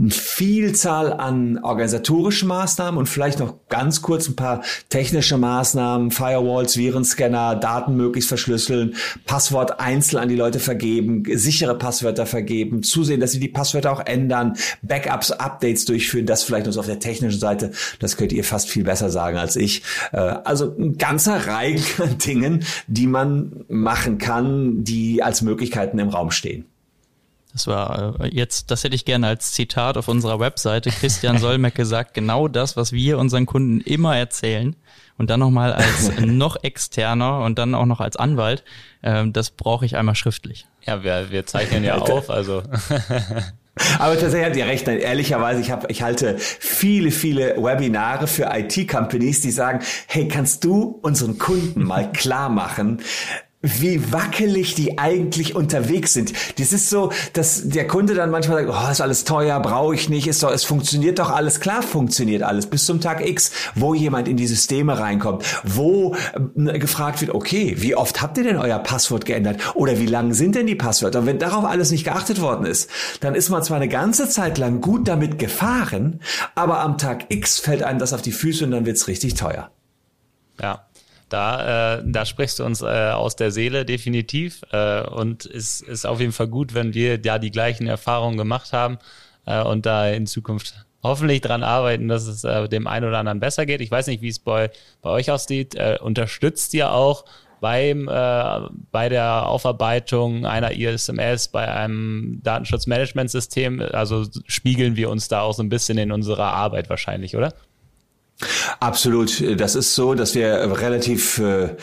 eine Vielzahl an organisatorischen Maßnahmen und vielleicht noch ganz kurz ein paar technische Maßnahmen, Firewalls, Virenscanner, Daten möglichst verschlüsseln, Passwort einzeln an die Leute vergeben, sichere Passwörter vergeben, zusehen, dass sie die Passwörter auch ändern, Backups, Updates durchführen, das vielleicht so auf der technischen Seite, das könnt ihr fast viel besser sagen als ich. Äh, also ein ganzer Reihe an Dingen, die man machen kann, die als Möglichkeiten im Raum stehen. Das war äh, jetzt, das hätte ich gerne als Zitat auf unserer Webseite. Christian Solmecke sagt genau das, was wir unseren Kunden immer erzählen. Und dann nochmal als noch externer und dann auch noch als Anwalt. Ähm, das brauche ich einmal schriftlich. Ja, wir, wir zeichnen ja auf, also. Aber tatsächlich hat ihr recht. Ehrlicherweise, ich, hab, ich halte viele, viele Webinare für IT-Companies, die sagen, hey, kannst du unseren Kunden mal klar machen, wie wackelig die eigentlich unterwegs sind. Das ist so, dass der Kunde dann manchmal sagt, oh, ist alles teuer, brauche ich nicht, ist doch, es funktioniert doch alles, klar funktioniert alles, bis zum Tag X, wo jemand in die Systeme reinkommt, wo äh, gefragt wird, okay, wie oft habt ihr denn euer Passwort geändert oder wie lang sind denn die Passwörter? Und wenn darauf alles nicht geachtet worden ist, dann ist man zwar eine ganze Zeit lang gut damit gefahren, aber am Tag X fällt einem das auf die Füße und dann wird's richtig teuer. Ja. Da, äh, da sprichst du uns äh, aus der Seele definitiv äh, und es ist auf jeden Fall gut, wenn wir da die gleichen Erfahrungen gemacht haben äh, und da in Zukunft hoffentlich dran arbeiten, dass es äh, dem einen oder anderen besser geht. Ich weiß nicht, wie es bei, bei euch aussieht. Äh, unterstützt ihr auch beim äh, bei der Aufarbeitung einer ISMS, bei einem Datenschutzmanagementsystem? Also spiegeln wir uns da auch so ein bisschen in unserer Arbeit wahrscheinlich, oder? Absolut. Das ist so, dass wir relativ äh,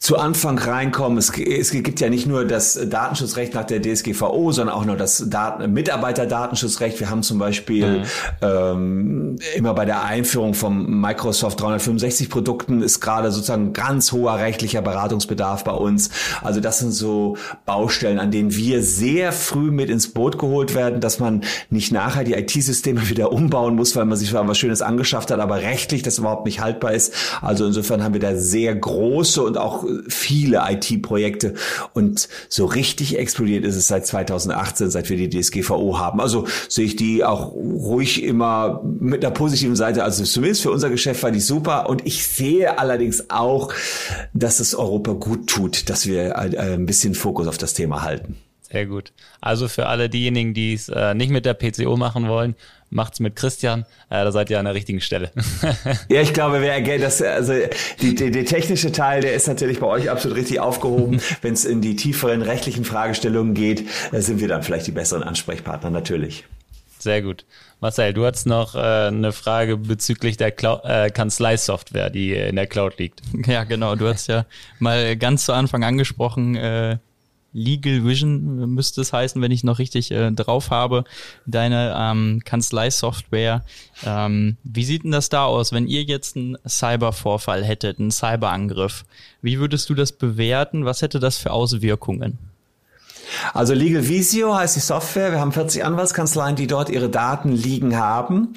zu Anfang reinkommen. Es, es gibt ja nicht nur das Datenschutzrecht nach der DSGVO, sondern auch noch das Daten Mitarbeiterdatenschutzrecht. Wir haben zum Beispiel mhm. ähm, immer bei der Einführung vom Microsoft 365 Produkten ist gerade sozusagen ganz hoher rechtlicher Beratungsbedarf bei uns. Also das sind so Baustellen, an denen wir sehr früh mit ins Boot geholt werden, dass man nicht nachher die IT-Systeme wieder umbauen muss, weil man sich was Schönes angeschafft hat, aber rechtlich das überhaupt nicht haltbar ist. Also insofern haben wir da sehr große und auch viele IT-Projekte und so richtig explodiert ist es seit 2018, seit wir die DSGVO haben. Also sehe ich die auch ruhig immer mit einer positiven Seite. Also zumindest für unser Geschäft war die super und ich sehe allerdings auch, dass es Europa gut tut, dass wir äh, ein bisschen Fokus auf das Thema halten. Sehr gut. Also für alle diejenigen, die es äh, nicht mit der PCO machen wollen, macht's mit Christian. Äh, da seid ihr an der richtigen Stelle. ja, ich glaube, wer das, also die, die, der technische Teil, der ist natürlich bei euch absolut richtig aufgehoben. Wenn es in die tieferen rechtlichen Fragestellungen geht, äh, sind wir dann vielleicht die besseren Ansprechpartner natürlich. Sehr gut. Marcel, du hast noch äh, eine Frage bezüglich der Clou äh, Kanzlei-Software, die in der Cloud liegt. Ja, genau. Du hast ja mal ganz zu Anfang angesprochen, äh, Legal Vision müsste es heißen, wenn ich noch richtig äh, drauf habe, deine ähm, Kanzlei-Software. Ähm, wie sieht denn das da aus, wenn ihr jetzt einen Cybervorfall hättet, einen Cyberangriff? Wie würdest du das bewerten? Was hätte das für Auswirkungen? Also Legal Visio heißt die Software. Wir haben 40 Anwaltskanzleien, die dort ihre Daten liegen haben.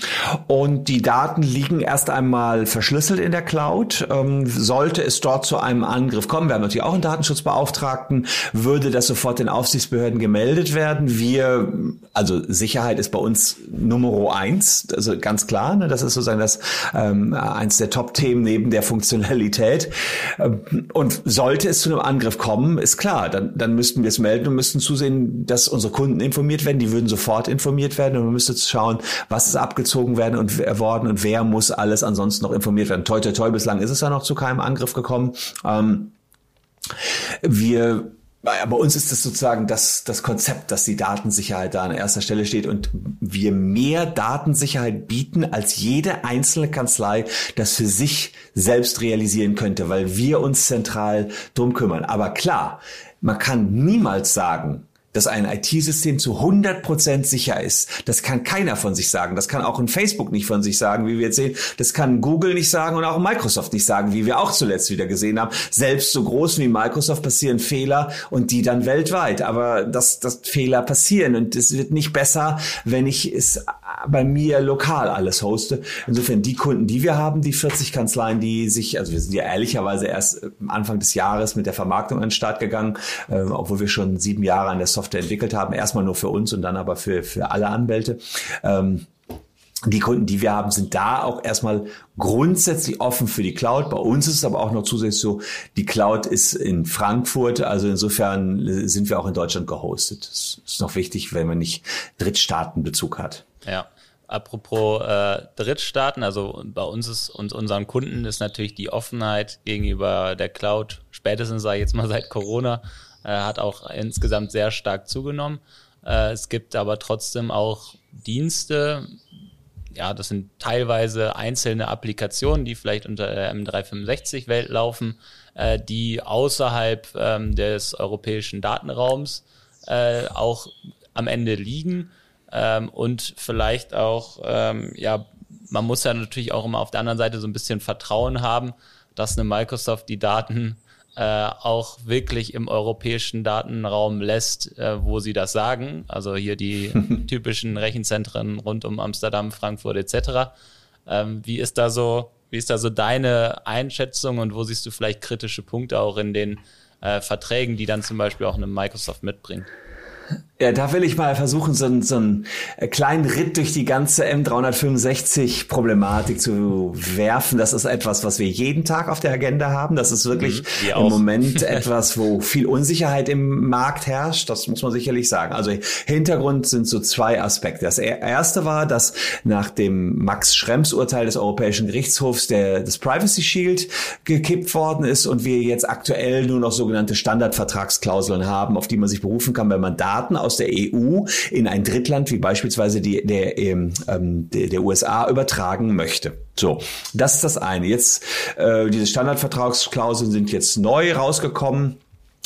Und die Daten liegen erst einmal verschlüsselt in der Cloud. Ähm, sollte es dort zu einem Angriff kommen, wir haben natürlich auch einen Datenschutzbeauftragten, würde das sofort den Aufsichtsbehörden gemeldet werden. Wir, also Sicherheit ist bei uns Nummer eins, also ganz klar. Ne? Das ist sozusagen das ähm, eins der Top-Themen neben der Funktionalität. Ähm, und sollte es zu einem Angriff kommen, ist klar, dann, dann müssten wir es melden und müssten zusehen, dass unsere Kunden informiert werden. Die würden sofort informiert werden und man müsste schauen, was ist abgezogen werden und worden und wer muss alles ansonsten noch informiert werden. Toi, toi, toi, bislang ist es ja noch zu keinem Angriff gekommen. Ähm, wir bei uns ist es sozusagen das, das Konzept, dass die Datensicherheit da an erster Stelle steht und wir mehr Datensicherheit bieten, als jede einzelne Kanzlei das für sich selbst realisieren könnte, weil wir uns zentral drum kümmern. Aber klar, man kann niemals sagen, dass ein IT-System zu 100% sicher ist. Das kann keiner von sich sagen. Das kann auch ein Facebook nicht von sich sagen, wie wir jetzt sehen. Das kann Google nicht sagen und auch Microsoft nicht sagen, wie wir auch zuletzt wieder gesehen haben. Selbst so groß wie Microsoft passieren Fehler und die dann weltweit. Aber dass, dass Fehler passieren und es wird nicht besser, wenn ich es bei mir lokal alles hoste. Insofern die Kunden, die wir haben, die 40 Kanzleien, die sich, also wir sind ja ehrlicherweise erst Anfang des Jahres mit der Vermarktung an den Start gegangen, äh, obwohl wir schon sieben Jahre an der Software entwickelt haben. Erstmal nur für uns und dann aber für, für alle Anwälte. Ähm, die Kunden, die wir haben, sind da auch erstmal grundsätzlich offen für die Cloud. Bei uns ist es aber auch noch zusätzlich so, die Cloud ist in Frankfurt, also insofern sind wir auch in Deutschland gehostet. Das ist noch wichtig, wenn man nicht Drittstaatenbezug hat. Ja. Apropos äh, Drittstaaten, also bei uns ist und unseren Kunden ist natürlich die Offenheit gegenüber der Cloud, spätestens sage ich jetzt mal seit Corona, äh, hat auch insgesamt sehr stark zugenommen. Äh, es gibt aber trotzdem auch Dienste, ja, das sind teilweise einzelne Applikationen, die vielleicht unter der M365-Welt laufen, äh, die außerhalb ähm, des europäischen Datenraums äh, auch am Ende liegen. Ähm, und vielleicht auch, ähm, ja, man muss ja natürlich auch immer auf der anderen Seite so ein bisschen Vertrauen haben, dass eine Microsoft die Daten äh, auch wirklich im europäischen Datenraum lässt, äh, wo sie das sagen. Also hier die typischen Rechenzentren rund um Amsterdam, Frankfurt etc. Ähm, wie ist da so, wie ist da so deine Einschätzung und wo siehst du vielleicht kritische Punkte auch in den äh, Verträgen, die dann zum Beispiel auch eine Microsoft mitbringt? Ja, da will ich mal versuchen, so, einen, so einen äh, kleinen Ritt durch die ganze M365-Problematik zu werfen. Das ist etwas, was wir jeden Tag auf der Agenda haben. Das ist wirklich mhm, im Moment etwas, wo viel Unsicherheit im Markt herrscht. Das muss man sicherlich sagen. Also Hintergrund sind so zwei Aspekte. Das erste war, dass nach dem Max Schrems-Urteil des Europäischen Gerichtshofs der, das Privacy Shield gekippt worden ist und wir jetzt aktuell nur noch sogenannte Standardvertragsklauseln haben, auf die man sich berufen kann, wenn man Daten aus der EU in ein Drittland wie beispielsweise die, der, ähm, ähm der, der USA übertragen möchte. So, das ist das eine. Jetzt äh, diese Standardvertragsklauseln sind jetzt neu rausgekommen.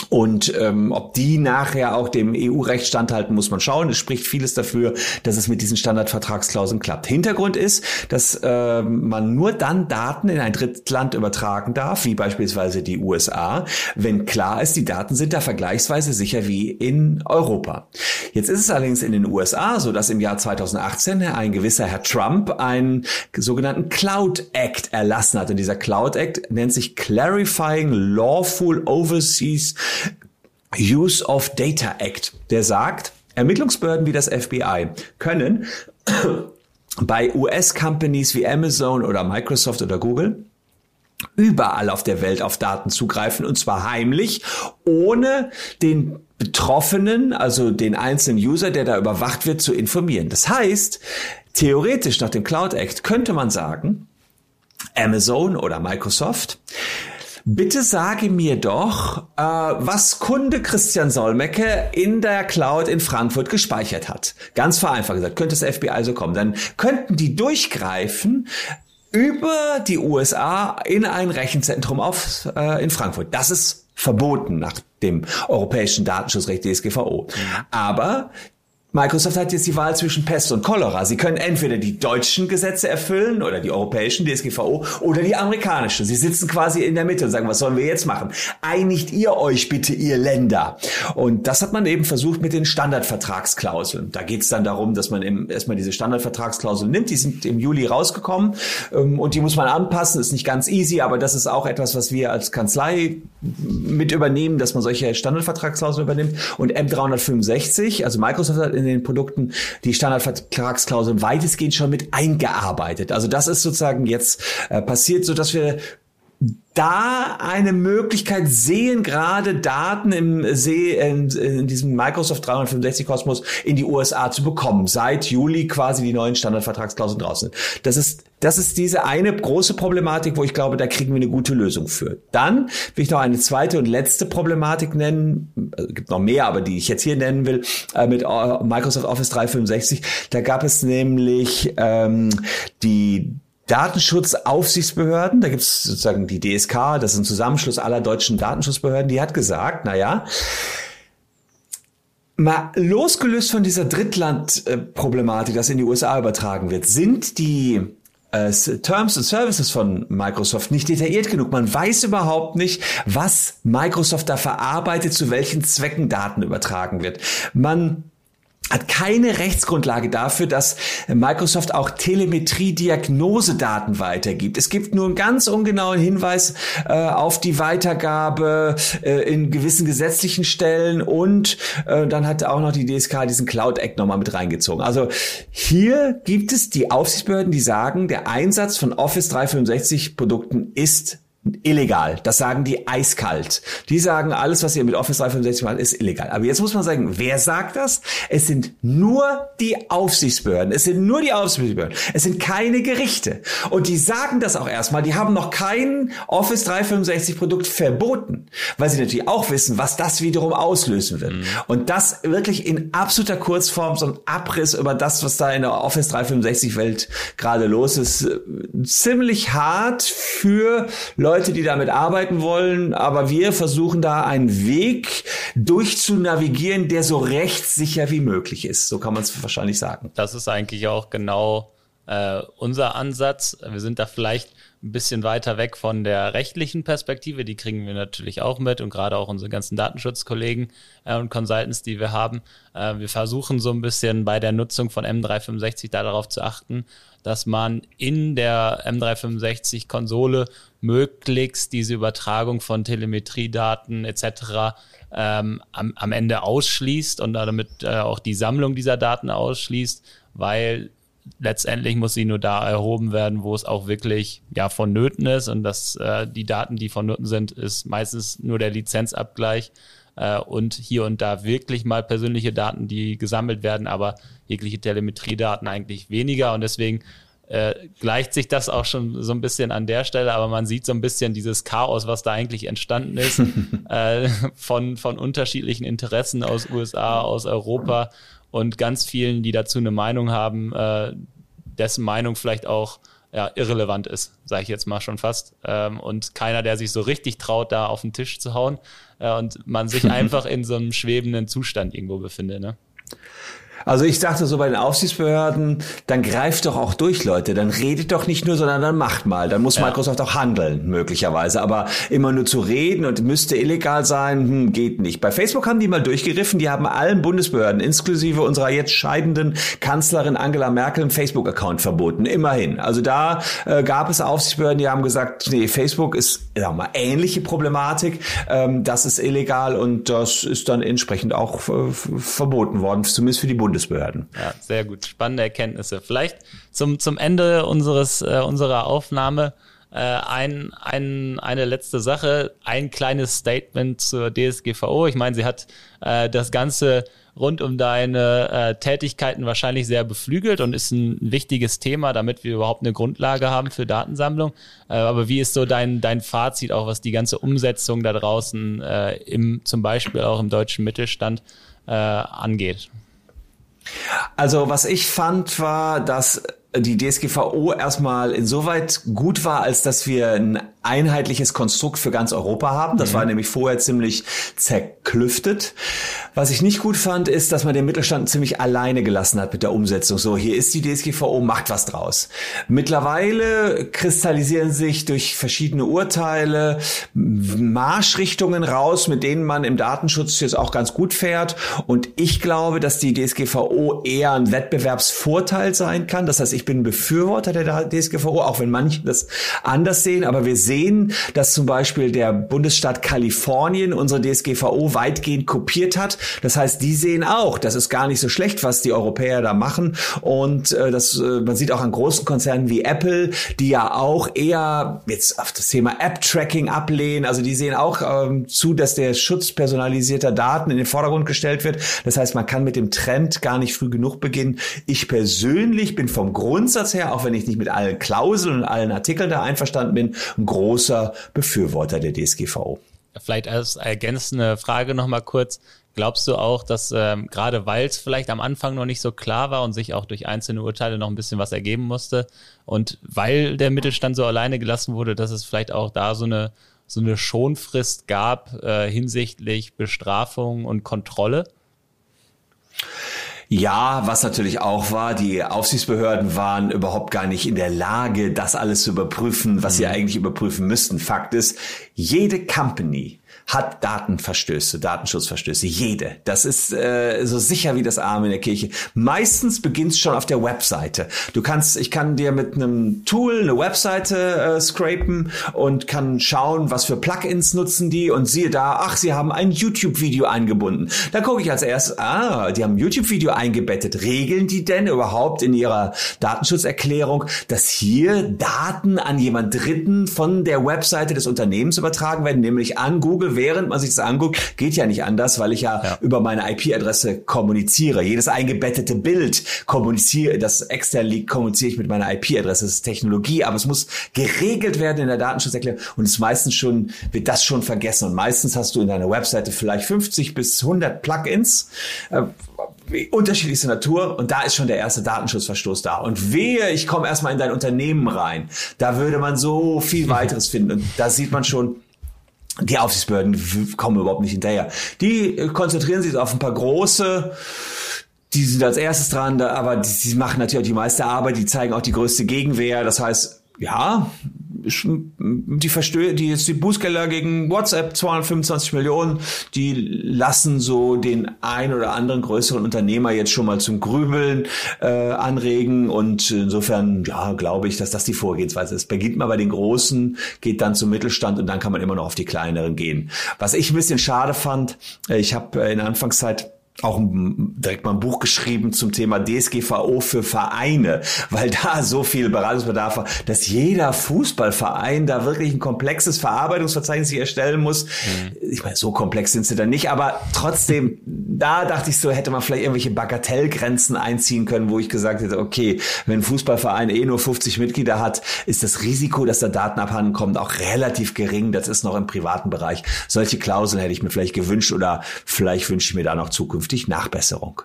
Und ähm, ob die nachher auch dem EU-Recht standhalten, muss man schauen. Es spricht vieles dafür, dass es mit diesen Standardvertragsklauseln klappt. Hintergrund ist, dass äh, man nur dann Daten in ein Drittland übertragen darf, wie beispielsweise die USA, wenn klar ist, die Daten sind da vergleichsweise sicher wie in Europa. Jetzt ist es allerdings in den USA so, dass im Jahr 2018 ein gewisser Herr Trump einen sogenannten Cloud Act erlassen hat. Und dieser Cloud Act nennt sich Clarifying Lawful Overseas Use of Data Act, der sagt, Ermittlungsbehörden wie das FBI können bei US-Companies wie Amazon oder Microsoft oder Google überall auf der Welt auf Daten zugreifen und zwar heimlich, ohne den Betroffenen, also den einzelnen User, der da überwacht wird, zu informieren. Das heißt, theoretisch nach dem Cloud Act könnte man sagen, Amazon oder Microsoft Bitte sage mir doch, äh, was Kunde Christian Solmecke in der Cloud in Frankfurt gespeichert hat. Ganz vereinfacht gesagt, könnte das FBI so kommen. Dann könnten die durchgreifen über die USA in ein Rechenzentrum auf, äh, in Frankfurt. Das ist verboten nach dem europäischen Datenschutzrecht DSGVO. Mhm. Aber Microsoft hat jetzt die Wahl zwischen Pest und Cholera. Sie können entweder die deutschen Gesetze erfüllen oder die europäischen DSGVO oder die amerikanischen. Sie sitzen quasi in der Mitte und sagen, was sollen wir jetzt machen? Einigt ihr euch bitte, ihr Länder. Und das hat man eben versucht mit den Standardvertragsklauseln. Da geht es dann darum, dass man eben erstmal diese Standardvertragsklauseln nimmt. Die sind im Juli rausgekommen ähm, und die muss man anpassen. Ist nicht ganz easy, aber das ist auch etwas, was wir als Kanzlei mit übernehmen, dass man solche Standardvertragsklauseln übernimmt. Und M365, also Microsoft hat in den Produkten die Standardvertragsklauseln weitestgehend schon mit eingearbeitet. Also das ist sozusagen jetzt äh, passiert, so dass wir da eine Möglichkeit sehen, gerade Daten im See, in, in diesem Microsoft 365 Kosmos in die USA zu bekommen, seit Juli quasi die neuen Standardvertragsklauseln draußen sind. Das ist, das ist diese eine große Problematik, wo ich glaube, da kriegen wir eine gute Lösung für. Dann will ich noch eine zweite und letzte Problematik nennen, also gibt noch mehr, aber die ich jetzt hier nennen will, äh, mit äh, Microsoft Office 365. Da gab es nämlich ähm, die Datenschutzaufsichtsbehörden, da gibt es sozusagen die DSK, das ist ein Zusammenschluss aller deutschen Datenschutzbehörden, die hat gesagt, na ja, Mal losgelöst von dieser Drittland-Problematik, das in die USA übertragen wird, sind die äh, Terms and Services von Microsoft nicht detailliert genug. Man weiß überhaupt nicht, was Microsoft da verarbeitet, zu welchen Zwecken Daten übertragen wird. Man hat keine Rechtsgrundlage dafür, dass Microsoft auch Telemetrie-Diagnosedaten weitergibt. Es gibt nur einen ganz ungenauen Hinweis äh, auf die Weitergabe äh, in gewissen gesetzlichen Stellen und äh, dann hat auch noch die DSK diesen Cloud Act nochmal mit reingezogen. Also hier gibt es die Aufsichtsbehörden, die sagen, der Einsatz von Office 365 Produkten ist illegal. Das sagen die eiskalt. Die sagen, alles, was ihr mit Office 365 macht, ist illegal. Aber jetzt muss man sagen, wer sagt das? Es sind nur die Aufsichtsbehörden. Es sind nur die Aufsichtsbehörden. Es sind keine Gerichte. Und die sagen das auch erstmal. Die haben noch kein Office 365 Produkt verboten, weil sie natürlich auch wissen, was das wiederum auslösen wird. Mhm. Und das wirklich in absoluter Kurzform, so ein Abriss über das, was da in der Office 365 Welt gerade los ist, ziemlich hart für Leute, Leute, die damit arbeiten wollen, aber wir versuchen da einen Weg durchzunavigieren, der so rechtssicher wie möglich ist. So kann man es wahrscheinlich sagen. Das ist eigentlich auch genau äh, unser Ansatz. Wir sind da vielleicht ein bisschen weiter weg von der rechtlichen Perspektive. Die kriegen wir natürlich auch mit und gerade auch unsere ganzen Datenschutzkollegen äh, und Consultants, die wir haben. Äh, wir versuchen so ein bisschen bei der Nutzung von M365 darauf zu achten, dass man in der M365-Konsole möglichst diese Übertragung von Telemetriedaten etc. Ähm, am, am Ende ausschließt und damit äh, auch die Sammlung dieser Daten ausschließt, weil letztendlich muss sie nur da erhoben werden, wo es auch wirklich ja vonnöten ist. Und dass äh, die Daten, die vonnöten sind, ist meistens nur der Lizenzabgleich äh, und hier und da wirklich mal persönliche Daten, die gesammelt werden, aber jegliche Telemetriedaten eigentlich weniger. Und deswegen äh, gleicht sich das auch schon so ein bisschen an der Stelle, aber man sieht so ein bisschen dieses Chaos, was da eigentlich entstanden ist, äh, von, von unterschiedlichen Interessen aus USA, aus Europa und ganz vielen, die dazu eine Meinung haben, äh, dessen Meinung vielleicht auch ja, irrelevant ist, sage ich jetzt mal schon fast. Ähm, und keiner, der sich so richtig traut, da auf den Tisch zu hauen äh, und man sich einfach in so einem schwebenden Zustand irgendwo befindet. Ne? Also ich dachte so bei den Aufsichtsbehörden, dann greift doch auch durch, Leute. Dann redet doch nicht nur, sondern dann macht mal. Dann muss ja. Microsoft auch handeln, möglicherweise. Aber immer nur zu reden und müsste illegal sein, hm, geht nicht. Bei Facebook haben die mal durchgeriffen. Die haben allen Bundesbehörden, inklusive unserer jetzt scheidenden Kanzlerin Angela Merkel, einen Facebook-Account verboten. Immerhin. Also da äh, gab es Aufsichtsbehörden, die haben gesagt, nee, Facebook ist, sagen wir mal, ähnliche Problematik. Ähm, das ist illegal und das ist dann entsprechend auch äh, verboten worden, zumindest für die Bundesbehörden. Ja, sehr gut. Spannende Erkenntnisse. Vielleicht zum, zum Ende unseres, äh, unserer Aufnahme äh, ein, ein, eine letzte Sache, ein kleines Statement zur DSGVO. Ich meine, sie hat äh, das Ganze rund um deine äh, Tätigkeiten wahrscheinlich sehr beflügelt und ist ein wichtiges Thema, damit wir überhaupt eine Grundlage haben für Datensammlung. Äh, aber wie ist so dein, dein Fazit, auch was die ganze Umsetzung da draußen äh, im, zum Beispiel auch im deutschen Mittelstand äh, angeht? Also was ich fand, war, dass die DSGVO erstmal insoweit gut war, als dass wir ein einheitliches Konstrukt für ganz Europa haben. Das mhm. war nämlich vorher ziemlich zerklüftet. Was ich nicht gut fand, ist, dass man den Mittelstand ziemlich alleine gelassen hat mit der Umsetzung. So, hier ist die DSGVO, macht was draus. Mittlerweile kristallisieren sich durch verschiedene Urteile Marschrichtungen raus, mit denen man im Datenschutz jetzt auch ganz gut fährt. Und ich glaube, dass die DSGVO eher ein Wettbewerbsvorteil sein kann. Das heißt, ich bin Befürworter der DSGVO, auch wenn manche das anders sehen. Aber wir sehen, dass zum Beispiel der Bundesstaat Kalifornien unsere DSGVO weitgehend kopiert hat das heißt, die sehen auch, das ist gar nicht so schlecht, was die Europäer da machen. Und äh, das, äh, man sieht auch an großen Konzernen wie Apple, die ja auch eher jetzt auf das Thema App-Tracking ablehnen. Also die sehen auch ähm, zu, dass der Schutz personalisierter Daten in den Vordergrund gestellt wird. Das heißt, man kann mit dem Trend gar nicht früh genug beginnen. Ich persönlich bin vom Grundsatz her, auch wenn ich nicht mit allen Klauseln und allen Artikeln da einverstanden bin, ein großer Befürworter der DSGVO. Vielleicht als ergänzende Frage nochmal kurz. Glaubst du auch, dass ähm, gerade weil es vielleicht am Anfang noch nicht so klar war und sich auch durch einzelne Urteile noch ein bisschen was ergeben musste und weil der Mittelstand so alleine gelassen wurde, dass es vielleicht auch da so eine so eine Schonfrist gab äh, hinsichtlich Bestrafung und Kontrolle? Ja, was natürlich auch war, die Aufsichtsbehörden waren überhaupt gar nicht in der Lage, das alles zu überprüfen, was mhm. sie eigentlich überprüfen müssten. Fakt ist, jede Company hat Datenverstöße, Datenschutzverstöße. Jede. Das ist äh, so sicher wie das Arm in der Kirche. Meistens beginnt es schon auf der Webseite. Du kannst, ich kann dir mit einem Tool eine Webseite äh, scrapen und kann schauen, was für Plugins nutzen die und siehe da, ach, sie haben ein YouTube-Video eingebunden. Da gucke ich als erstes, ah, die haben ein YouTube-Video eingebettet. Regeln die denn überhaupt in ihrer Datenschutzerklärung, dass hier Daten an jemand Dritten von der Webseite des Unternehmens übertragen werden, nämlich an Google während man sich das anguckt, geht ja nicht anders, weil ich ja, ja. über meine IP-Adresse kommuniziere. Jedes eingebettete Bild kommuniziere, das extern liegt, kommuniziere ich mit meiner IP-Adresse. Das ist Technologie, aber es muss geregelt werden in der Datenschutzerklärung und es meistens schon, wird das schon vergessen. Und meistens hast du in deiner Webseite vielleicht 50 bis 100 Plugins. Äh, unterschiedlichste Natur und da ist schon der erste Datenschutzverstoß da. Und wehe, ich komme erstmal in dein Unternehmen rein. Da würde man so viel weiteres finden. Und da sieht man schon, die Aufsichtsbehörden kommen überhaupt nicht hinterher. Die äh, konzentrieren sich auf ein paar große, die sind als erstes dran, aber die, die machen natürlich auch die meiste Arbeit, die zeigen auch die größte Gegenwehr. Das heißt, ja, die Verstö die jetzt die Bußgelder gegen WhatsApp 225 Millionen, die lassen so den ein oder anderen größeren Unternehmer jetzt schon mal zum Grübeln äh, anregen und insofern ja glaube ich, dass das die Vorgehensweise ist. Beginnt mal bei den Großen, geht dann zum Mittelstand und dann kann man immer noch auf die kleineren gehen. Was ich ein bisschen schade fand, äh, ich habe in der Anfangszeit auch direkt mal ein Buch geschrieben zum Thema DSGVO für Vereine, weil da so viel Beratungsbedarf war, dass jeder Fußballverein da wirklich ein komplexes Verarbeitungsverzeichnis sich erstellen muss. Mhm. Ich meine, so komplex sind sie dann nicht, aber trotzdem, da dachte ich so, hätte man vielleicht irgendwelche Bagatellgrenzen einziehen können, wo ich gesagt hätte, okay, wenn ein Fußballverein eh nur 50 Mitglieder hat, ist das Risiko, dass da Daten abhanden kommen, auch relativ gering. Das ist noch im privaten Bereich. Solche Klauseln hätte ich mir vielleicht gewünscht oder vielleicht wünsche ich mir da noch Zukunft zukünftig Nachbesserung.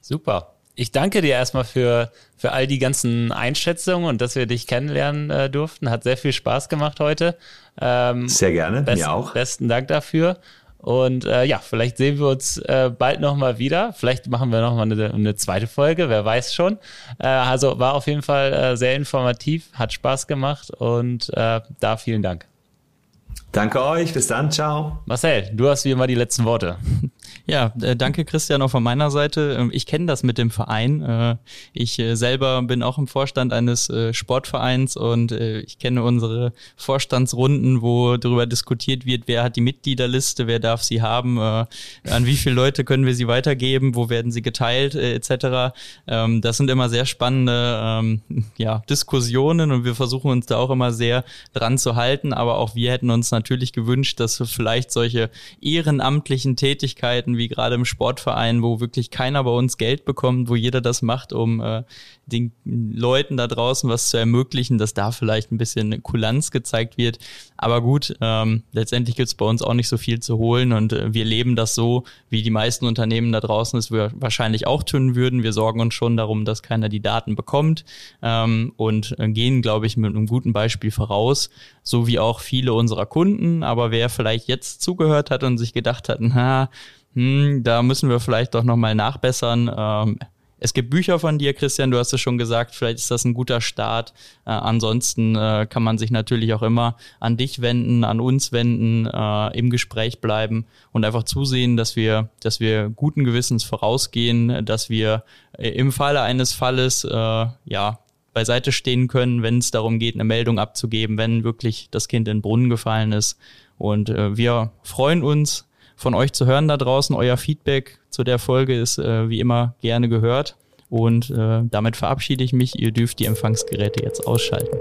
Super. Ich danke dir erstmal für, für all die ganzen Einschätzungen und dass wir dich kennenlernen äh, durften. Hat sehr viel Spaß gemacht heute. Ähm, sehr gerne, besten, mir auch. Besten Dank dafür. Und äh, ja, vielleicht sehen wir uns äh, bald nochmal wieder. Vielleicht machen wir nochmal eine, eine zweite Folge, wer weiß schon. Äh, also war auf jeden Fall äh, sehr informativ, hat Spaß gemacht und äh, da vielen Dank. Danke euch, bis dann, ciao. Marcel, du hast wie immer die letzten Worte. Ja, äh, danke Christian auch von meiner Seite. Ähm, ich kenne das mit dem Verein. Äh, ich äh, selber bin auch im Vorstand eines Sportvereins und ich kenne unsere Vorstandsrunden, wo darüber diskutiert wird, wer hat die Mitgliederliste, wer darf sie haben, an wie viele Leute können wir sie weitergeben, wo werden sie geteilt, etc. Ähm, das sind immer sehr spannende ähm, ja, Diskussionen und wir versuchen uns da auch immer sehr dran zu halten. Aber auch wir hätten uns natürlich gewünscht, dass vielleicht solche ehrenamtlichen Tätigkeiten wie gerade im Sportverein, wo wirklich keiner bei uns Geld bekommt, wo jeder das macht, um äh, den Leuten da draußen was zu ermöglichen, dass da vielleicht ein bisschen Kulanz gezeigt wird. Aber gut, ähm, letztendlich gibt's bei uns auch nicht so viel zu holen und äh, wir leben das so, wie die meisten Unternehmen da draußen es wahrscheinlich auch tun würden. Wir sorgen uns schon darum, dass keiner die Daten bekommt ähm, und äh, gehen, glaube ich, mit einem guten Beispiel voraus, so wie auch viele unserer Kunden. Aber wer vielleicht jetzt zugehört hat und sich gedacht hat, na, hm, da müssen wir vielleicht doch nochmal nachbessern. Ähm, es gibt Bücher von dir, Christian, du hast es schon gesagt, vielleicht ist das ein guter Start. Äh, ansonsten äh, kann man sich natürlich auch immer an dich wenden, an uns wenden, äh, im Gespräch bleiben und einfach zusehen, dass wir, dass wir guten Gewissens vorausgehen, dass wir äh, im Falle eines Falles äh, ja beiseite stehen können, wenn es darum geht, eine Meldung abzugeben, wenn wirklich das Kind in den Brunnen gefallen ist. Und äh, wir freuen uns, von euch zu hören da draußen. Euer Feedback zu der Folge ist äh, wie immer gerne gehört. Und äh, damit verabschiede ich mich. Ihr dürft die Empfangsgeräte jetzt ausschalten.